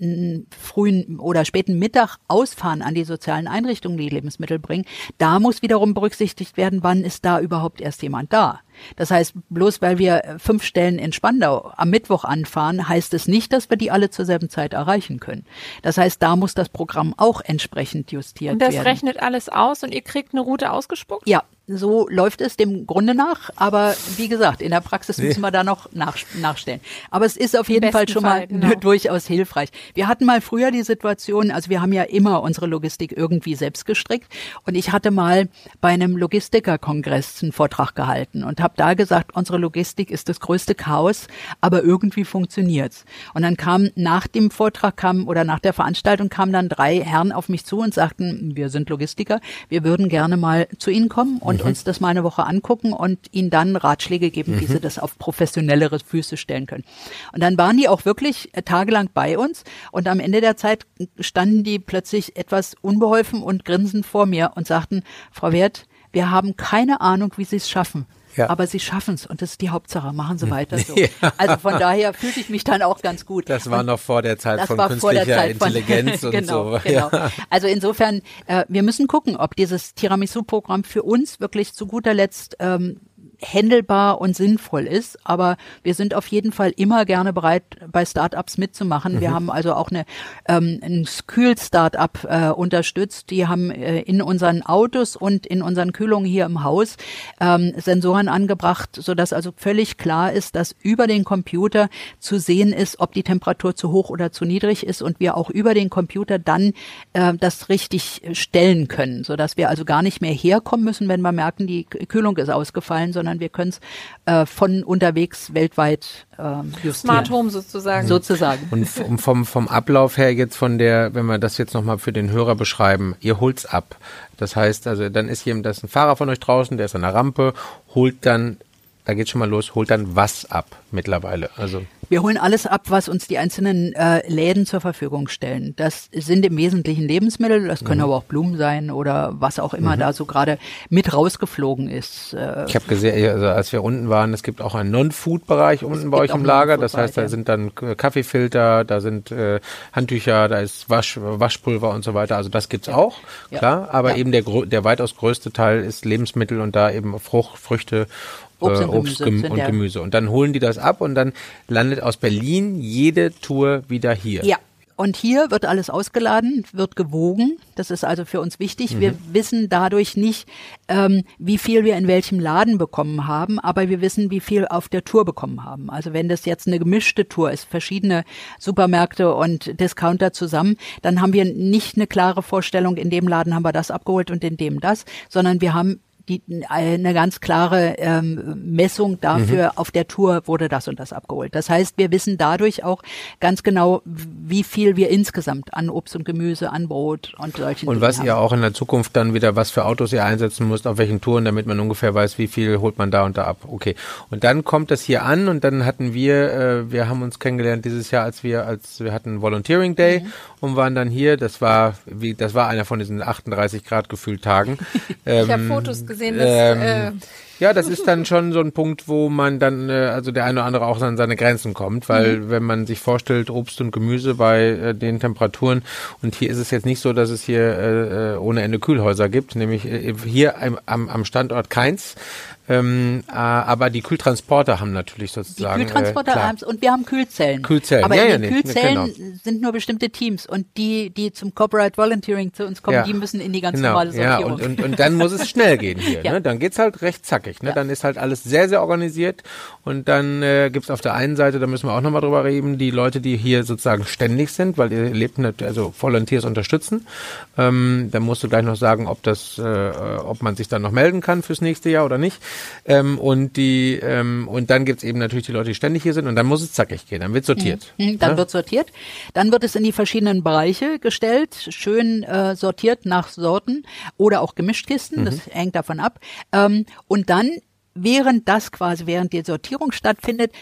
frühen oder späten Mittag ausfahren an die sozialen Einrichtungen, die Lebensmittel bringen, da muss wiederum berücksichtigt werden, wann ist da überhaupt erst jemand da. Das heißt, bloß weil wir fünf Stellen in Spandau am Mittwoch anfahren, heißt es nicht, dass wir die alle zur selben Zeit erreichen können. Das heißt, da muss das Programm auch entsprechend justiert werden. Und das werden. rechnet alles aus und ihr kriegt eine Route ausgespuckt? Ja, so läuft es dem Grunde nach. Aber wie gesagt, in der Praxis müssen wir da noch nach, nachstellen. Aber es ist auf jeden Fall schon Fall, mal genau. durchaus hilfreich. Wir hatten mal früher die Situation, also wir haben ja immer unsere Logistik irgendwie selbst gestrickt. Und ich hatte mal bei einem Logistikerkongress einen Vortrag gehalten und habe da gesagt, unsere Logistik ist das größte Chaos, aber irgendwie funktioniert's. Und dann kam nach dem Vortrag kam oder nach der Veranstaltung kamen dann drei Herren auf mich zu und sagten, wir sind Logistiker, wir würden gerne mal zu Ihnen kommen und mhm. uns das mal eine Woche angucken und Ihnen dann Ratschläge geben, mhm. wie Sie das auf professionellere Füße stellen können. Und dann waren die auch wirklich äh, tagelang bei uns und am Ende der Zeit standen die plötzlich etwas unbeholfen und grinsend vor mir und sagten, Frau Wert, wir haben keine Ahnung, wie Sie es schaffen. Ja. Aber sie schaffen es und das ist die Hauptsache. Machen sie weiter so. Ja. Also von daher fühlte ich mich dann auch ganz gut. Das war und noch vor der Zeit von künstlicher Zeit Intelligenz von, und genau, so. Genau. Ja. Also insofern, äh, wir müssen gucken, ob dieses Tiramisu-Programm für uns wirklich zu guter Letzt ähm, händelbar und sinnvoll ist. Aber wir sind auf jeden Fall immer gerne bereit, bei Startups mitzumachen. Mhm. Wir haben also auch eine, ähm, ein Kühl-Startup äh, unterstützt. Die haben äh, in unseren Autos und in unseren Kühlungen hier im Haus ähm, Sensoren angebracht, sodass also völlig klar ist, dass über den Computer zu sehen ist, ob die Temperatur zu hoch oder zu niedrig ist und wir auch über den Computer dann äh, das richtig stellen können, sodass wir also gar nicht mehr herkommen müssen, wenn wir merken, die Kühlung ist ausgefallen, sondern sondern wir können es äh, von unterwegs weltweit äh, justieren. Smart Home sozusagen. Sozusagen. Und vom, vom Ablauf her jetzt von der, wenn wir das jetzt nochmal für den Hörer beschreiben, ihr holt's ab. Das heißt, also dann ist hier, das ist ein Fahrer von euch draußen, der ist an der Rampe, holt dann da geht schon mal los, holt dann was ab mittlerweile. Also wir holen alles ab, was uns die einzelnen äh, Läden zur Verfügung stellen. Das sind im Wesentlichen Lebensmittel, das können mhm. aber auch Blumen sein oder was auch immer mhm. da so gerade mit rausgeflogen ist. Äh, ich habe gesehen, also als wir unten waren, es gibt auch einen Non-Food-Bereich unten bei euch im Lager. Das heißt, da ja. sind dann Kaffeefilter, da sind äh, Handtücher, da ist Wasch, Waschpulver und so weiter. Also das gibt's ja. auch, klar. Aber ja. eben der, der weitaus größte Teil ist Lebensmittel und da eben Frucht, Früchte Obst und, Obst Gemüse, und Gemüse. Und dann holen die das ab und dann landet aus Berlin jede Tour wieder hier. Ja. und hier wird alles ausgeladen, wird gewogen. Das ist also für uns wichtig. Mhm. Wir wissen dadurch nicht, ähm, wie viel wir in welchem Laden bekommen haben, aber wir wissen, wie viel auf der Tour bekommen haben. Also wenn das jetzt eine gemischte Tour ist, verschiedene Supermärkte und Discounter zusammen, dann haben wir nicht eine klare Vorstellung, in dem Laden haben wir das abgeholt und in dem das, sondern wir haben die, eine ganz klare ähm, Messung dafür, mhm. auf der Tour wurde das und das abgeholt. Das heißt, wir wissen dadurch auch ganz genau, wie viel wir insgesamt an Obst und Gemüse, an Brot und solchen Und was haben. ihr auch in der Zukunft dann wieder, was für Autos ihr einsetzen müsst, auf welchen Touren, damit man ungefähr weiß, wie viel holt man da und da ab. Okay. Und dann kommt das hier an und dann hatten wir, äh, wir haben uns kennengelernt dieses Jahr, als wir, als wir hatten Volunteering Day mhm. und waren dann hier. Das war, wie, das war einer von diesen 38 Grad gefühlt Tagen. ich ähm, habe Fotos gesehen gesehen, dass, ähm, äh, ja, das ist dann schon so ein Punkt, wo man dann, äh, also der eine oder andere auch an seine Grenzen kommt, weil mhm. wenn man sich vorstellt, Obst und Gemüse bei äh, den Temperaturen und hier ist es jetzt nicht so, dass es hier äh, äh ohne Ende Kühlhäuser gibt, nämlich äh, hier am, am Standort keins, ähm, äh, aber die Kühltransporter haben natürlich sozusagen. Die Kühltransporter äh, haben und wir haben Kühlzellen. Kühlzellen. Aber ja, in ja, den Kühlzellen genau. sind nur bestimmte Teams und die, die zum Corporate Volunteering zu uns kommen, ja. die müssen in die ganz genau. normale Sortierung. Ja, und, und, und dann muss es schnell gehen hier. ne? Dann geht's halt recht zackig. Ne? Dann ist halt alles sehr, sehr organisiert und dann äh, gibt's auf der einen Seite, da müssen wir auch nochmal drüber reden, die Leute, die hier sozusagen ständig sind, weil ihr lebt, also Volunteers unterstützen. Ähm, dann musst du gleich noch sagen, ob das, äh, ob man sich dann noch melden kann fürs nächste Jahr oder nicht. Ähm, und die ähm, und dann gibt's eben natürlich die Leute, die ständig hier sind und dann muss es zackig gehen, dann wird sortiert. Mhm. mhm dann ja? wird sortiert. Dann wird es in die verschiedenen Bereiche gestellt, schön äh, sortiert nach Sorten oder auch Gemischtkisten, mhm. das hängt davon ab. Ähm, und dann während das quasi, während die Sortierung stattfindet,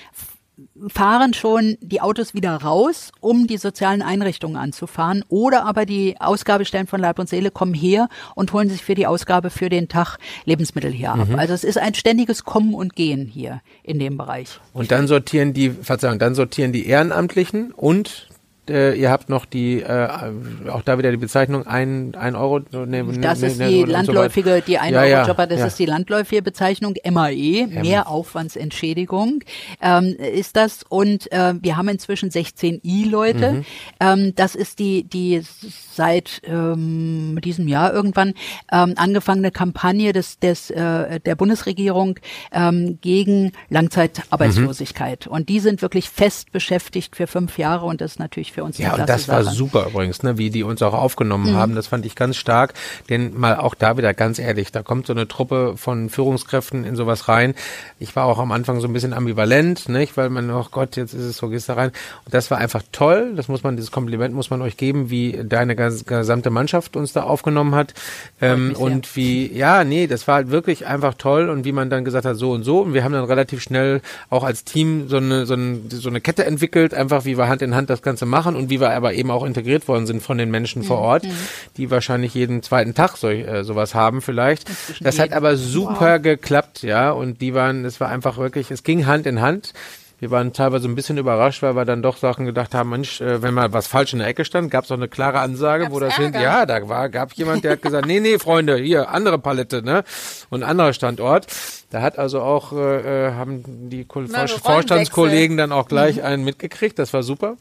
fahren schon die Autos wieder raus, um die sozialen Einrichtungen anzufahren. Oder aber die Ausgabestellen von Leib und Seele kommen her und holen sich für die Ausgabe für den Tag Lebensmittel hier ab. Mhm. Also es ist ein ständiges Kommen und Gehen hier in dem Bereich. Und dann sortieren die, Verzeihung, dann sortieren die Ehrenamtlichen und äh, ihr habt noch die, äh, auch da wieder die Bezeichnung ein, ein Euro. Ne, das ne, ist ne, die landläufige, die ein ja, Euro Jobber, das ja. ist die landläufige Bezeichnung MAE, Mehraufwandsentschädigung ähm, ist das. Und äh, wir haben inzwischen 16 I-Leute. Mhm. Ähm, das ist die, die seit ähm, diesem Jahr irgendwann ähm, angefangene Kampagne des, des äh, der Bundesregierung ähm, gegen Langzeitarbeitslosigkeit. Mhm. Und die sind wirklich fest beschäftigt für fünf Jahre und das ist natürlich für uns. Ja, und das war super übrigens, ne, wie die uns auch aufgenommen mhm. haben. Das fand ich ganz stark. Denn mal auch da wieder ganz ehrlich, da kommt so eine Truppe von Führungskräften in sowas rein. Ich war auch am Anfang so ein bisschen ambivalent, nicht, weil man, oh Gott, jetzt ist es so, gehst da rein. Und das war einfach toll. Das muss man, dieses Kompliment muss man euch geben, wie deine gesamte Mannschaft uns da aufgenommen hat. Ähm, und wie, ja, nee, das war halt wirklich einfach toll. Und wie man dann gesagt hat, so und so. Und wir haben dann relativ schnell auch als Team so eine, so eine, so eine Kette entwickelt, einfach wie wir Hand in Hand das Ganze machen machen und wie wir aber eben auch integriert worden sind von den Menschen vor mhm. Ort, mhm. die wahrscheinlich jeden zweiten Tag so, äh, sowas haben vielleicht. Das hat aber super wow. geklappt, ja, und die waren, es war einfach wirklich, es ging Hand in Hand. Wir waren teilweise ein bisschen überrascht, weil wir dann doch Sachen gedacht haben, Mensch, äh, wenn mal was falsch in der Ecke stand, gab es auch eine klare Ansage, Gab's wo das hin, ja, da war, gab jemand, der hat gesagt, nee, nee, Freunde, hier, andere Palette, ne? Und anderer Standort. Da hat also auch, äh, äh haben die Na, Vorstandskollegen dann auch gleich mhm. einen mitgekriegt, das war super.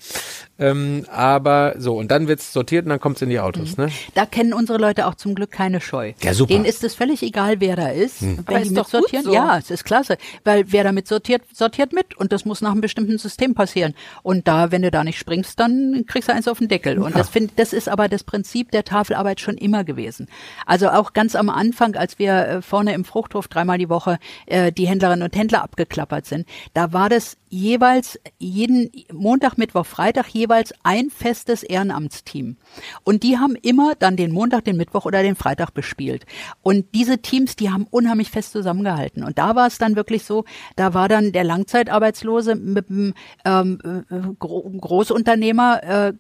Ähm, aber so, und dann wird's sortiert und dann kommt's in die Autos. Mhm. Ne? Da kennen unsere Leute auch zum Glück keine Scheu. Ja, super. Denen ist es völlig egal, wer da ist. Mhm. Wenn aber die mitsortieren, so. ja, es ist klasse. Weil wer damit sortiert, sortiert mit und das muss nach einem bestimmten System passieren. Und da, wenn du da nicht springst, dann kriegst du eins auf den Deckel. Und ja. das finde das ist aber das Prinzip der Tafelarbeit schon immer gewesen. Also auch ganz am Anfang, als wir äh, vorne im Fruchthof dreimal die Woche äh, die Händlerinnen und Händler abgeklappert sind, da war das jeweils jeden Montag, Mittwoch, Freitag jeweils ein festes Ehrenamtsteam. Und die haben immer dann den Montag, den Mittwoch oder den Freitag bespielt. Und diese Teams, die haben unheimlich fest zusammengehalten. Und da war es dann wirklich so, da war dann der Langzeitarbeitslose mit einem ähm, äh, Großunternehmer äh,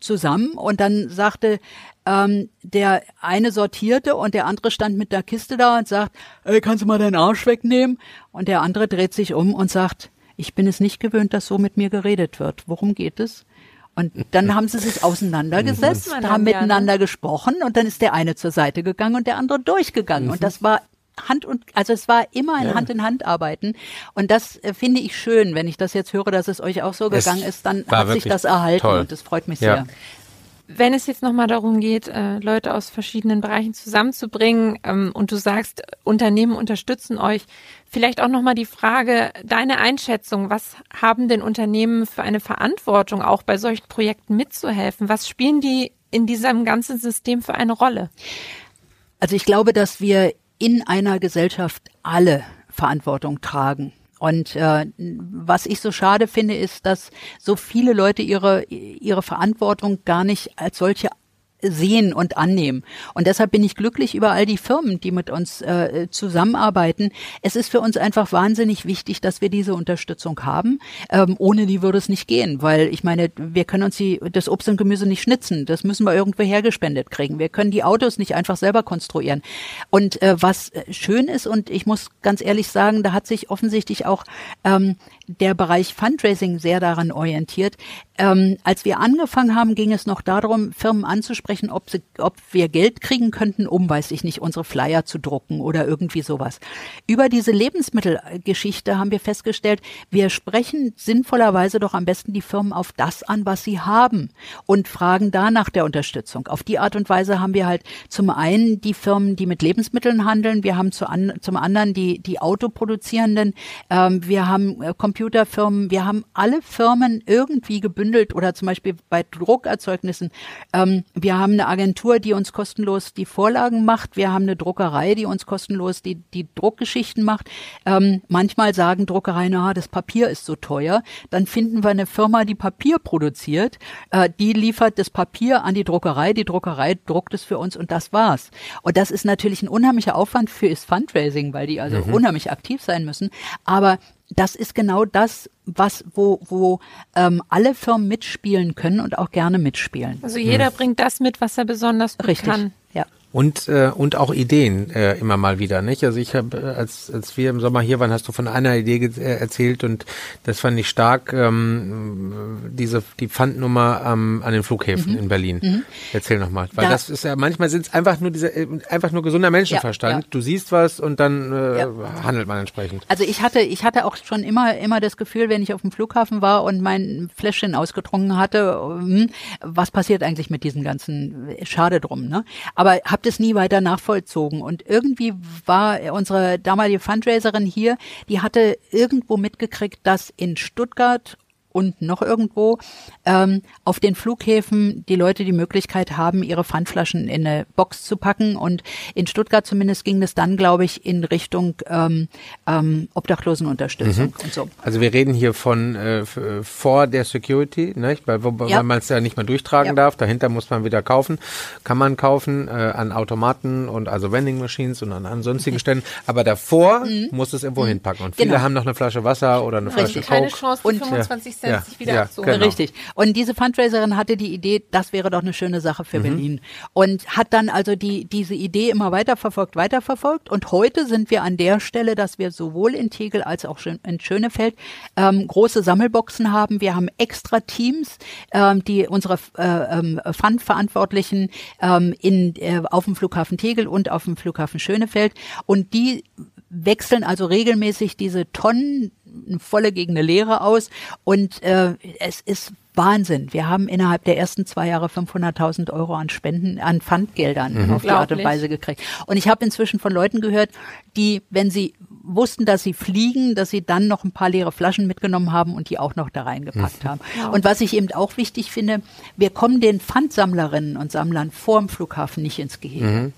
zusammen und dann sagte ähm, der eine sortierte und der andere stand mit der Kiste da und sagt, ey, kannst du mal deinen Arsch wegnehmen? Und der andere dreht sich um und sagt, ich bin es nicht gewöhnt, dass so mit mir geredet wird. Worum geht es? Und dann haben sie sich auseinandergesetzt, haben miteinander gesprochen und dann ist der eine zur Seite gegangen und der andere durchgegangen. Mhm. Und das war Hand und, also es war immer ein Ja. Hand in Hand arbeiten. Und das äh, finde ich schön, wenn ich das jetzt höre, dass es euch auch so Es gegangen ist, dann hat sich das erhalten toll. und das freut mich Ja. sehr. Wenn es jetzt nochmal darum geht, äh, Leute aus verschiedenen Bereichen zusammenzubringen ähm, und du sagst, Unternehmen unterstützen euch, vielleicht auch nochmal die Frage, deine Einschätzung, was haben denn Unternehmen für eine Verantwortung, auch bei solchen Projekten mitzuhelfen? Was spielen die in diesem ganzen System für eine Rolle? Also ich glaube, dass wir in einer Gesellschaft alle Verantwortung tragen. Und äh, was ich so schade finde, ist, dass so viele Leute ihre ihre Verantwortung gar nicht als solche sehen und annehmen. Und deshalb bin ich glücklich über all die Firmen, die mit uns äh, zusammenarbeiten. Es ist für uns einfach wahnsinnig wichtig, dass wir diese Unterstützung haben. Ähm, ohne die würde es nicht gehen, weil ich meine, wir können uns die, das Obst und Gemüse nicht schnitzen. Das müssen wir irgendwo hergespendet kriegen. Wir können die Autos nicht einfach selber konstruieren. Und äh, was äh, schön ist, und ich muss ganz ehrlich sagen, da hat sich offensichtlich auch ähm, der Bereich Fundraising sehr daran orientiert. Ähm, als wir angefangen haben, ging es noch darum, Firmen anzusprechen, ob, sie, ob wir Geld kriegen könnten, um, weiß ich nicht, unsere Flyer zu drucken oder irgendwie sowas. Über diese Lebensmittelgeschichte haben wir festgestellt, wir sprechen sinnvollerweise doch am besten die Firmen auf das an, was sie haben und fragen da nach der Unterstützung. Auf die Art und Weise haben wir halt zum einen die Firmen, die mit Lebensmitteln handeln, wir haben zu an, zum anderen die, die Autoproduzierenden, ähm, wir haben äh, Computerfirmen, wir haben alle Firmen irgendwie gebündelt oder zum Beispiel bei Druckerzeugnissen. Ähm, wir haben eine Agentur, die uns kostenlos die Vorlagen macht. Wir haben eine Druckerei, die uns kostenlos die, die Druckgeschichten macht. Ähm, manchmal sagen Druckereien, na, das Papier ist so teuer. Dann finden wir eine Firma, die Papier produziert. Äh, die liefert das Papier an die Druckerei. Die Druckerei druckt es für uns und das war's. Und das ist natürlich ein unheimlicher Aufwand für das Fundraising, weil die also unheimlich aktiv sein müssen. Aber das ist genau das, was wo wo ähm, alle Firmen mitspielen können und auch gerne mitspielen. Also jeder bringt das mit, was er besonders gut Richtig. kann. Und, äh, und auch Ideen äh, immer mal wieder, nicht? Also ich habe, äh, als, als wir im Sommer hier waren, hast du von einer Idee ge- äh, erzählt und das fand ich stark, ähm, diese die Pfandnummer ähm, an den Flughäfen in Berlin. Erzähl nochmal. Weil Mhm. Da- das ist ja, manchmal sind es einfach nur diese, äh, einfach nur gesunder Menschenverstand. Ja, ja. Du siehst was und dann äh, Ja. handelt man entsprechend. Also ich hatte, ich hatte auch schon immer, immer das Gefühl, wenn ich auf dem Flughafen war und mein Fläschchen ausgetrunken hatte, hm, was passiert eigentlich mit diesem ganzen Schade drum, ne? Aber habe das nie weiter nachvollzogen. Und irgendwie war unsere damalige Fundraiserin hier, die hatte irgendwo mitgekriegt, dass in Stuttgart und noch irgendwo ähm, auf den Flughäfen die Leute die Möglichkeit haben, ihre Pfandflaschen in eine Box zu packen. Und in Stuttgart zumindest ging es dann, glaube ich, in Richtung ähm, ähm, Obdachlosenunterstützung und so. Also wir reden hier von äh, äh, vor der Security, nicht? weil, wo, Ja. weil man es ja nicht mehr durchtragen Ja. darf. Dahinter muss man wieder kaufen. Kann man kaufen äh, an Automaten und also Vending Machines und an, an sonstigen Ständen. Aber davor muss es irgendwo hinpacken. Und viele Genau. haben noch eine Flasche Wasser oder eine Flasche Richtig. Keine Coke. Chance für Und- 25 Cent Ja. sich wieder Ja, abzuholen. genau. Richtig. Und diese Fundraiserin hatte die Idee, das wäre doch eine schöne Sache Mhm. für Berlin. Und hat dann also die, diese Idee immer weiterverfolgt, weiterverfolgt. Und heute sind wir an der Stelle, dass wir sowohl in Tegel als auch in Schönefeld ähm, große Sammelboxen haben. Wir haben extra Teams, ähm, die unsere äh, ähm, Fundverantwortlichen ähm, in, äh, auf dem Flughafen Tegel und auf dem Flughafen Schönefeld. Und die wechseln also regelmäßig diese Tonnen eine volle gegen eine leere aus und äh, es ist Wahnsinn. Wir haben innerhalb der ersten zwei Jahre 500.000 Euro an Spenden, an Pfandgeldern auf die Art und. Weise gekriegt. Und ich habe inzwischen von Leuten gehört, die, wenn sie wussten, dass sie fliegen, dass sie dann noch ein paar leere Flaschen mitgenommen haben und die auch noch da reingepackt haben. Und was ich eben auch wichtig finde, wir kommen den Pfandsammlerinnen und Sammlern vor dem Flughafen nicht ins Gehege.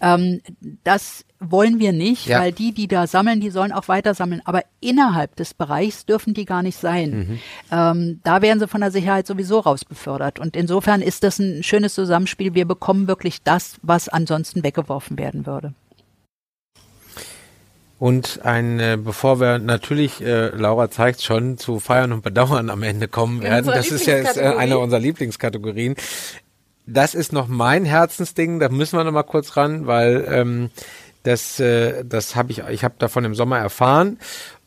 Ähm, das wollen wir nicht, Ja. weil die, die da sammeln, die sollen auch weiter sammeln. Aber innerhalb des Bereichs dürfen die gar nicht sein. Ähm, da werden sie von der Sicherheit sowieso rausbefördert. Und insofern ist das ein schönes Zusammenspiel. Wir bekommen wirklich das, was ansonsten weggeworfen werden würde. Und ein, äh, bevor wir natürlich, äh, Laura zeigt schon, zu Feiern und Bedauern am Ende kommen werden. Das ist ja ist, äh, eine unserer Lieblingskategorien. Das ist noch mein Herzensding, da müssen wir noch mal kurz ran, weil ähm, das, äh, das habe ich, ich habe davon im Sommer erfahren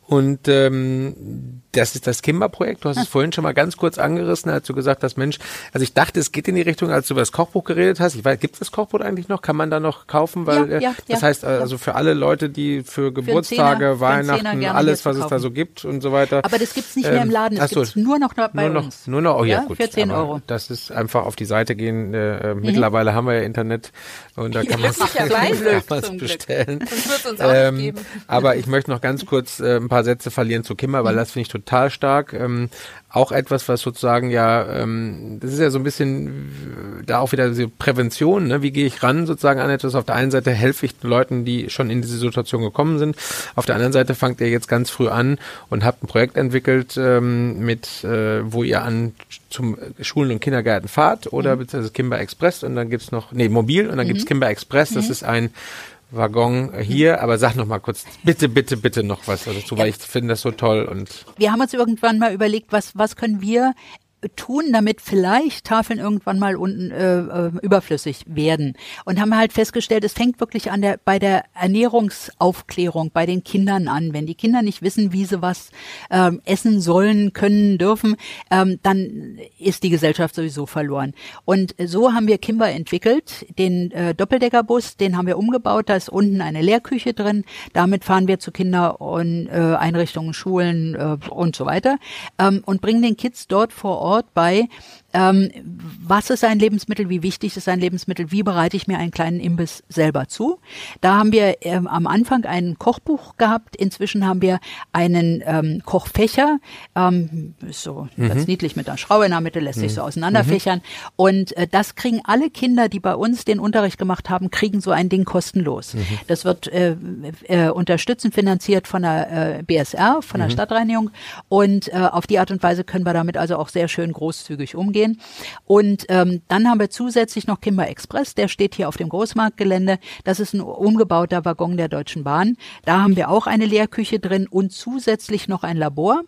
Und ähm, das ist das Kimber-Projekt. Du hast es vorhin schon mal ganz kurz angerissen, als du gesagt hast, Mensch, also ich dachte, es geht in die Richtung, als du über das Kochbuch geredet hast. Ich weiß, gibt es das Kochbuch eigentlich noch? Kann man da noch kaufen? Weil Ja, ja, äh, das ja, heißt also für alle Leute, die für Geburtstage, Zehner- Weihnachten, alles, was es da so gibt und so weiter. Aber das gibt's nicht mehr im Laden, ach das so, gibt's nur noch bei nur noch, uns. Nur noch, oh ja, Ja, gut. für 10 aber Euro. Das ist einfach auf die Seite gehen. Äh, äh, Mittlerweile haben wir ja Internet und da kann man es bestellen. Sonst wird's uns auch nicht Ähm, geben. aber ich möchte noch ganz kurz äh, ein paar Sätze verlieren zu Kimmer, weil das finde ich total stark. Ähm, auch etwas, was sozusagen ja, ähm, das ist ja so ein bisschen äh, da auch wieder diese Prävention, ne? wie gehe ich ran sozusagen an etwas. Auf der einen Seite helfe ich den Leuten, die schon in diese Situation gekommen sind. Auf der anderen Seite fangt ihr jetzt ganz früh an und habt ein Projekt entwickelt, ähm, mit, äh, wo ihr an zum Schulen und Kindergärten fahrt oder beziehungsweise Kimber Express und dann gibt's noch, nee, Mobil und dann gibt's Kimber Express. Das ist ein Waggon hier, aber sag noch mal kurz, bitte, bitte, bitte noch was. Dazu, weil ich finde das so toll und Wir haben uns irgendwann mal überlegt, was, was können wir tun, damit vielleicht Tafeln irgendwann mal unten äh, äh, überflüssig werden. Und haben halt festgestellt, es fängt wirklich an der bei der Ernährungsaufklärung bei den Kindern an. Wenn die Kinder nicht wissen, wie sie was ähm, essen sollen, können, dürfen, ähm, dann ist die Gesellschaft sowieso verloren. Und so haben wir Kimber entwickelt, den äh, Doppeldeckerbus, den haben wir umgebaut. Da ist unten eine Lehrküche drin. Damit fahren wir zu Kinder- und äh, Einrichtungen, Schulen äh, und so weiter ähm, und bringen den Kids dort vor Ort bei, ähm, was ist ein Lebensmittel, wie wichtig ist ein Lebensmittel, wie bereite ich mir einen kleinen Imbiss selber zu. Da haben wir ähm, am Anfang ein Kochbuch gehabt, inzwischen haben wir einen ähm, Kochfächer, ähm, ist so ganz niedlich mit einer Schraube in der Mitte, lässt sich so auseinanderfächern. Und äh, das kriegen alle Kinder, die bei uns den Unterricht gemacht haben, kriegen so ein Ding kostenlos. Das wird äh, äh, unterstützend finanziert von der äh, BSR, von der Stadtreinigung. Und äh, auf die Art und Weise können wir damit also auch sehr schön großzügig umgehen. Und ähm, dann haben wir zusätzlich noch Kimber Express, der steht hier auf dem Großmarktgelände. Das ist ein umgebauter Waggon der Deutschen Bahn. Da haben wir auch eine Lehrküche drin und zusätzlich noch ein Labor.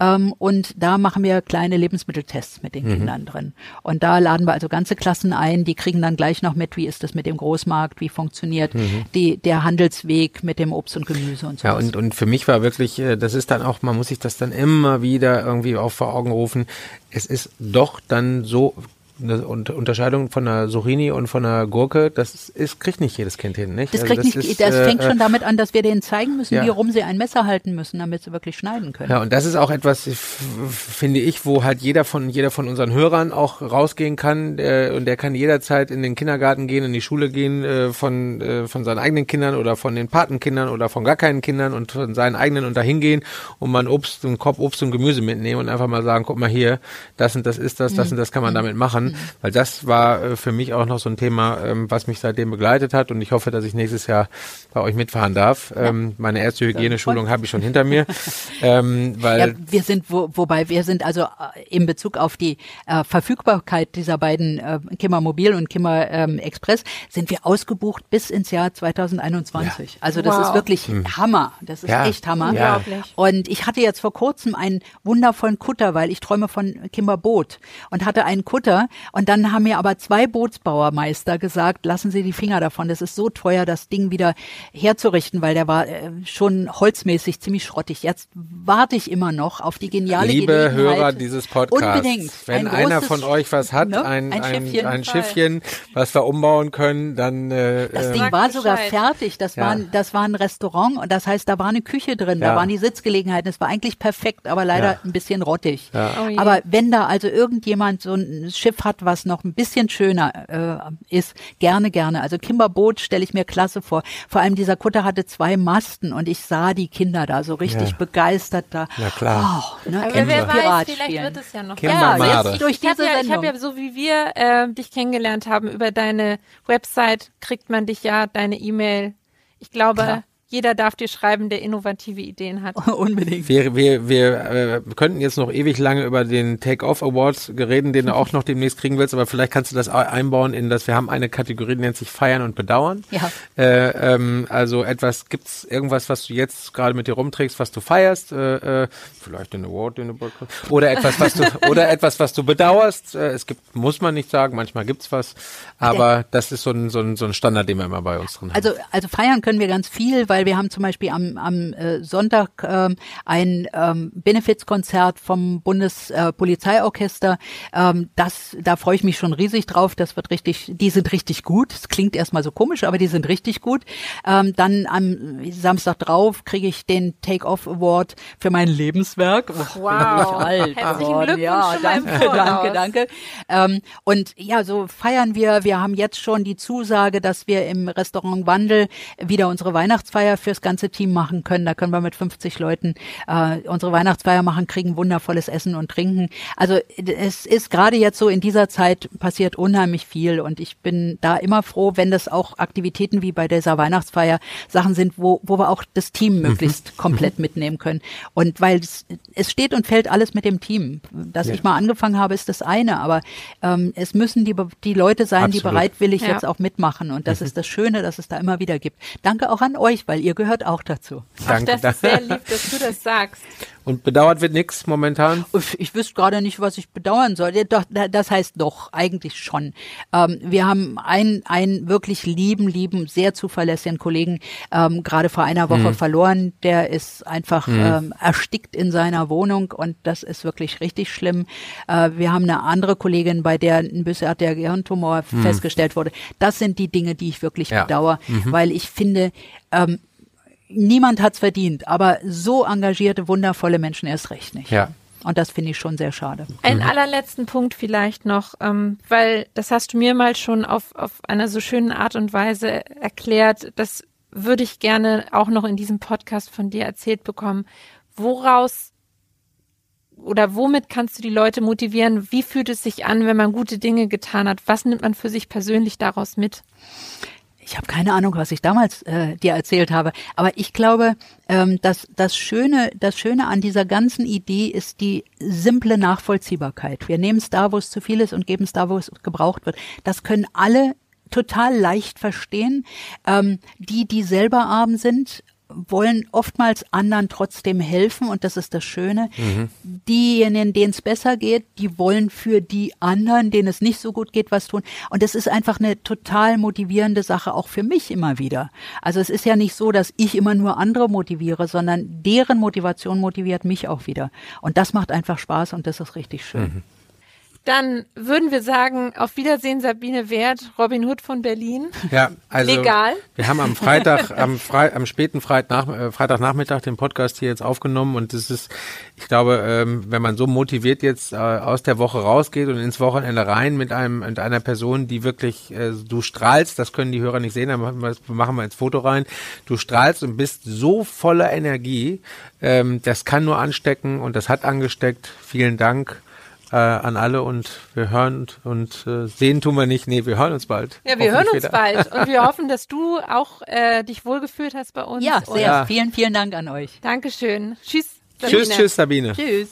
Ähm, und da machen wir kleine Lebensmitteltests mit den Mhm. Kindern drin. Und da laden wir also ganze Klassen ein, die kriegen dann gleich noch mit, wie ist das mit dem Großmarkt, wie funktioniert die, der Handelsweg mit dem Obst und Gemüse und so. Mhm. Ja, und, und für mich war wirklich, äh, das ist dann auch, man muss sich das dann immer wieder irgendwie auch vor Augen rufen. Es ist doch dann so eine Un- Unterscheidung von einer Zucchini und von einer Gurke, das ist, kriegt nicht jedes Kind hin, nicht? Das, Also kriegt nicht, ist, das äh, fängt schon damit an, dass wir denen zeigen müssen, ja. wie rum sie ein Messer halten müssen, damit sie wirklich schneiden können. Ja, und das ist auch etwas, finde ich, wo halt jeder von jeder von unseren Hörern auch rausgehen kann äh, und der kann jederzeit in den Kindergarten gehen, in die Schule gehen äh, von äh, von seinen eigenen Kindern oder von den Patenkindern oder von gar keinen Kindern und von seinen eigenen und dahin gehen und mal ein Obst, einen Korb Obst und Gemüse mitnehmen und einfach mal sagen, guck mal hier, das und das ist das, das und das kann man damit machen, weil das war äh, für mich auch noch so ein Thema, ähm, was mich seitdem begleitet hat und ich hoffe, dass ich nächstes Jahr bei euch mitfahren darf. Ähm, meine erste Hygieneschulung habe ich schon hinter mir, ähm, weil Ja, wir sind, wo, wobei wir sind also äh, in Bezug auf die äh, Verfügbarkeit dieser beiden äh, Kimmer Mobil und Kimmer ähm, Express sind wir ausgebucht bis ins Jahr 2021. Also das Wow. ist wirklich Hammer. Das ist Ja. echt Hammer. Ja. Und ich hatte jetzt vor kurzem einen wundervollen Kutter, weil ich träume von Kimber Boot und hatte einen Kutter und dann haben mir aber zwei Bootsbauermeister gesagt, lassen Sie die Finger davon. Das ist so teuer, das Ding wieder herzurichten, weil der war äh, schon holzmäßig ziemlich schrottig. Jetzt warte ich immer noch auf die geniale Liebe Gelegenheit. Hörer dieses Podcasts, Unbedingt. wenn Ein einer großes- von euch was hat, ne? ein, Ein ein, Schiffchen. ein Schiffchen, was wir umbauen können, dann äh, Das äh, Ding war sogar Bescheid. fertig. Das, Ja. war, ein- das war ein Restaurant und das heißt, da war eine Küche drin, Ja. da waren die Sitzgelegenheiten. Es war eigentlich perfekt, aber leider Ja. ein bisschen rottig. Oh aber wenn da also irgendjemand so ein Schiff hat, was noch ein bisschen schöner äh, ist, gerne, gerne. Also Kimberboot stelle ich mir klasse vor. Vor allem dieser Kutter hatte zwei Masten und ich sah die Kinder da so richtig Ja. begeistert da. Na klar. Oh, ne, Aber endlich wer weiß, vielleicht spielen. wird es ja noch. Kimber Ja, jetzt durch Ich habe diese ja, ich hab ja, so wie wir äh, dich kennengelernt haben, über deine Website kriegt man dich ja, deine E-Mail. Ich glaube, Klar. Jeder darf dir schreiben, der innovative Ideen hat. Unbedingt. Wir, wir, wir äh, könnten jetzt noch ewig lange über den Take-Off Award reden, den du auch noch demnächst kriegen willst, aber vielleicht kannst du das einbauen in das, wir haben eine Kategorie, die nennt sich Feiern und Bedauern. Ja. Äh, ähm, also etwas, gibt's irgendwas, was du jetzt gerade mit dir rumträgst, was du feierst? Äh, äh, vielleicht den Award, den du bekommst. Oder etwas, was du, oder etwas, was du bedauerst. Äh, es gibt, muss man nicht sagen, manchmal gibt's was, aber das ist so ein, so ein, so ein Standard, den wir immer bei uns drin haben. Also, also feiern können wir ganz viel, weil weil wir haben zum Beispiel am, am äh, Sonntag ähm, ein ähm, Benefizkonzert vom Bundespolizeiorchester. Äh, ähm, das, da freue ich mich schon riesig drauf. Das wird richtig, die sind richtig gut. Es klingt erstmal so komisch, aber die sind richtig gut. Ähm, dann am Samstag drauf kriege ich den Take-Off Award für mein Lebenswerk. Oh, wow. Alt Herzlichen Glückwunsch ja, danke, danke, danke. Ähm, und ja, so feiern wir. Wir haben jetzt schon die Zusage, dass wir im Restaurant Wandel wieder unsere Weihnachtsfeier fürs ganze Team machen können. Da können wir mit 50 Leuten äh, unsere Weihnachtsfeier machen, kriegen wundervolles Essen und Trinken. Also es ist gerade jetzt so in dieser Zeit passiert unheimlich viel und ich bin da immer froh, wenn das auch Aktivitäten wie bei dieser Weihnachtsfeier Sachen sind, wo, wo wir auch das Team mhm. möglichst mhm. komplett mitnehmen können. Und weil es, es steht und fällt alles mit dem Team. Dass ja. ich mal angefangen habe, ist das eine, aber ähm, es müssen die, die Leute sein, Absolut. die bereitwillig ja. jetzt auch mitmachen. Und das mhm. ist das Schöne, dass es da immer wieder gibt. Danke auch an euch, weil ihr gehört auch dazu. Danke. Ach, das ist sehr lieb, dass du das sagst. Und bedauert wird nichts momentan? Ich wüsste gerade nicht, was ich bedauern soll. Doch, das heißt doch, eigentlich schon. Ähm, wir haben einen, einen wirklich lieben, lieben, sehr zuverlässigen Kollegen ähm, gerade vor einer Woche mhm. verloren. Der ist einfach mhm. ähm, erstickt in seiner Wohnung und das ist wirklich richtig schlimm. Äh, wir haben eine andere Kollegin, bei der ein bösartiger Gehirntumor mhm. festgestellt wurde. Das sind die Dinge, die ich wirklich ja. bedauere, mhm. weil ich finde, ähm, niemand hat's verdient, aber so engagierte, wundervolle Menschen erst recht nicht. Ja. Und das finde ich schon sehr schade. Einen mhm. allerletzten Punkt vielleicht noch, ähm, weil das hast du mir mal schon auf, auf einer so schönen Art und Weise erklärt. Das würde ich gerne auch noch in diesem Podcast von dir erzählt bekommen. Woraus oder womit kannst du die Leute motivieren? Wie fühlt es sich an, wenn man gute Dinge getan hat? Was nimmt man für sich persönlich daraus mit? Ich habe keine Ahnung, was ich damals äh, dir erzählt habe, aber ich glaube, ähm, dass das Schöne, das Schöne an dieser ganzen Idee ist die simple Nachvollziehbarkeit. Wir nehmen es da, wo es zu viel ist und geben es da, wo es gebraucht wird. Das können alle total leicht verstehen. Ähm, die, die selber arm sind, wollen oftmals anderen trotzdem helfen und das ist das Schöne. Mhm. Diejenigen, denen es besser geht, die wollen für die anderen, denen es nicht so gut geht, was tun. Und das ist einfach eine total motivierende Sache auch für mich immer wieder. Also es ist ja nicht so, dass ich immer nur andere motiviere, sondern deren Motivation motiviert mich auch wieder. Und das macht einfach Spaß und das ist richtig schön. Mhm. Dann würden wir sagen, auf Wiedersehen Sabine Wert, Robin Hood von Berlin. Ja, also legal. Wir haben am Freitag, am, Fre am späten Freitag, äh, Freitagnachmittag den Podcast hier jetzt aufgenommen und das ist, ich glaube, ähm, wenn man so motiviert jetzt äh, aus der Woche rausgeht und ins Wochenende rein mit einem mit einer Person, die wirklich äh, du strahlst, das können die Hörer nicht sehen, dann machen wir, machen wir ins Foto rein. Du strahlst und bist so voller Energie, ähm, das kann nur anstecken und das hat angesteckt. Vielen Dank äh, an alle und wir hören und, und äh, sehen tun wir nicht. Nee, wir hören uns bald. Ja, wir hören uns wieder. bald und wir hoffen, dass du auch äh, dich wohlgefühlt hast bei uns. Ja, sehr. Ja. Vielen, vielen Dank an euch. Dankeschön. Tschüss. Sabine. Tschüss, tschüss, Sabine. Tschüss.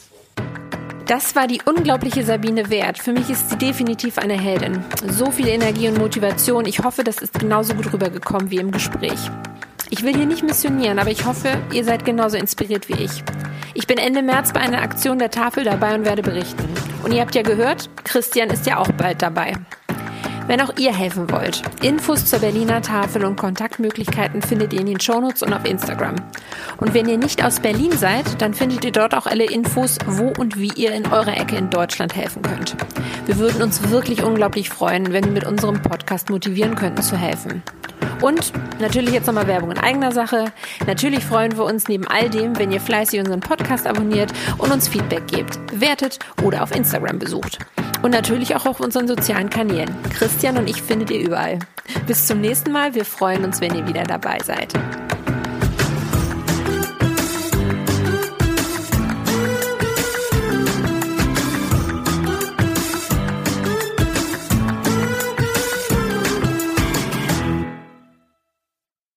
Das war die unglaubliche Sabine Wert. Für mich ist sie definitiv eine Heldin. So viel Energie und Motivation. Ich hoffe, das ist genauso gut rübergekommen wie im Gespräch. Ich will hier nicht missionieren, aber ich hoffe, ihr seid genauso inspiriert wie ich. Ich bin Ende März bei einer Aktion der Tafel dabei und werde berichten. Und ihr habt ja gehört, Christian ist ja auch bald dabei. Wenn auch ihr helfen wollt, Infos zur Berliner Tafel und Kontaktmöglichkeiten findet ihr in den Shownotes und auf Instagram. Und wenn ihr nicht aus Berlin seid, dann findet ihr dort auch alle Infos, wo und wie ihr in eurer Ecke in Deutschland helfen könnt. Wir würden uns wirklich unglaublich freuen, wenn wir mit unserem Podcast motivieren könnten zu helfen. Und natürlich jetzt nochmal Werbung in eigener Sache. Natürlich freuen wir uns neben all dem, wenn ihr fleißig unseren Podcast abonniert und uns Feedback gebt, bewertet oder auf Instagram besucht. Und natürlich auch auf unseren sozialen Kanälen. Christian und ich findet ihr überall. Bis zum nächsten Mal. Wir freuen uns, wenn ihr wieder dabei seid.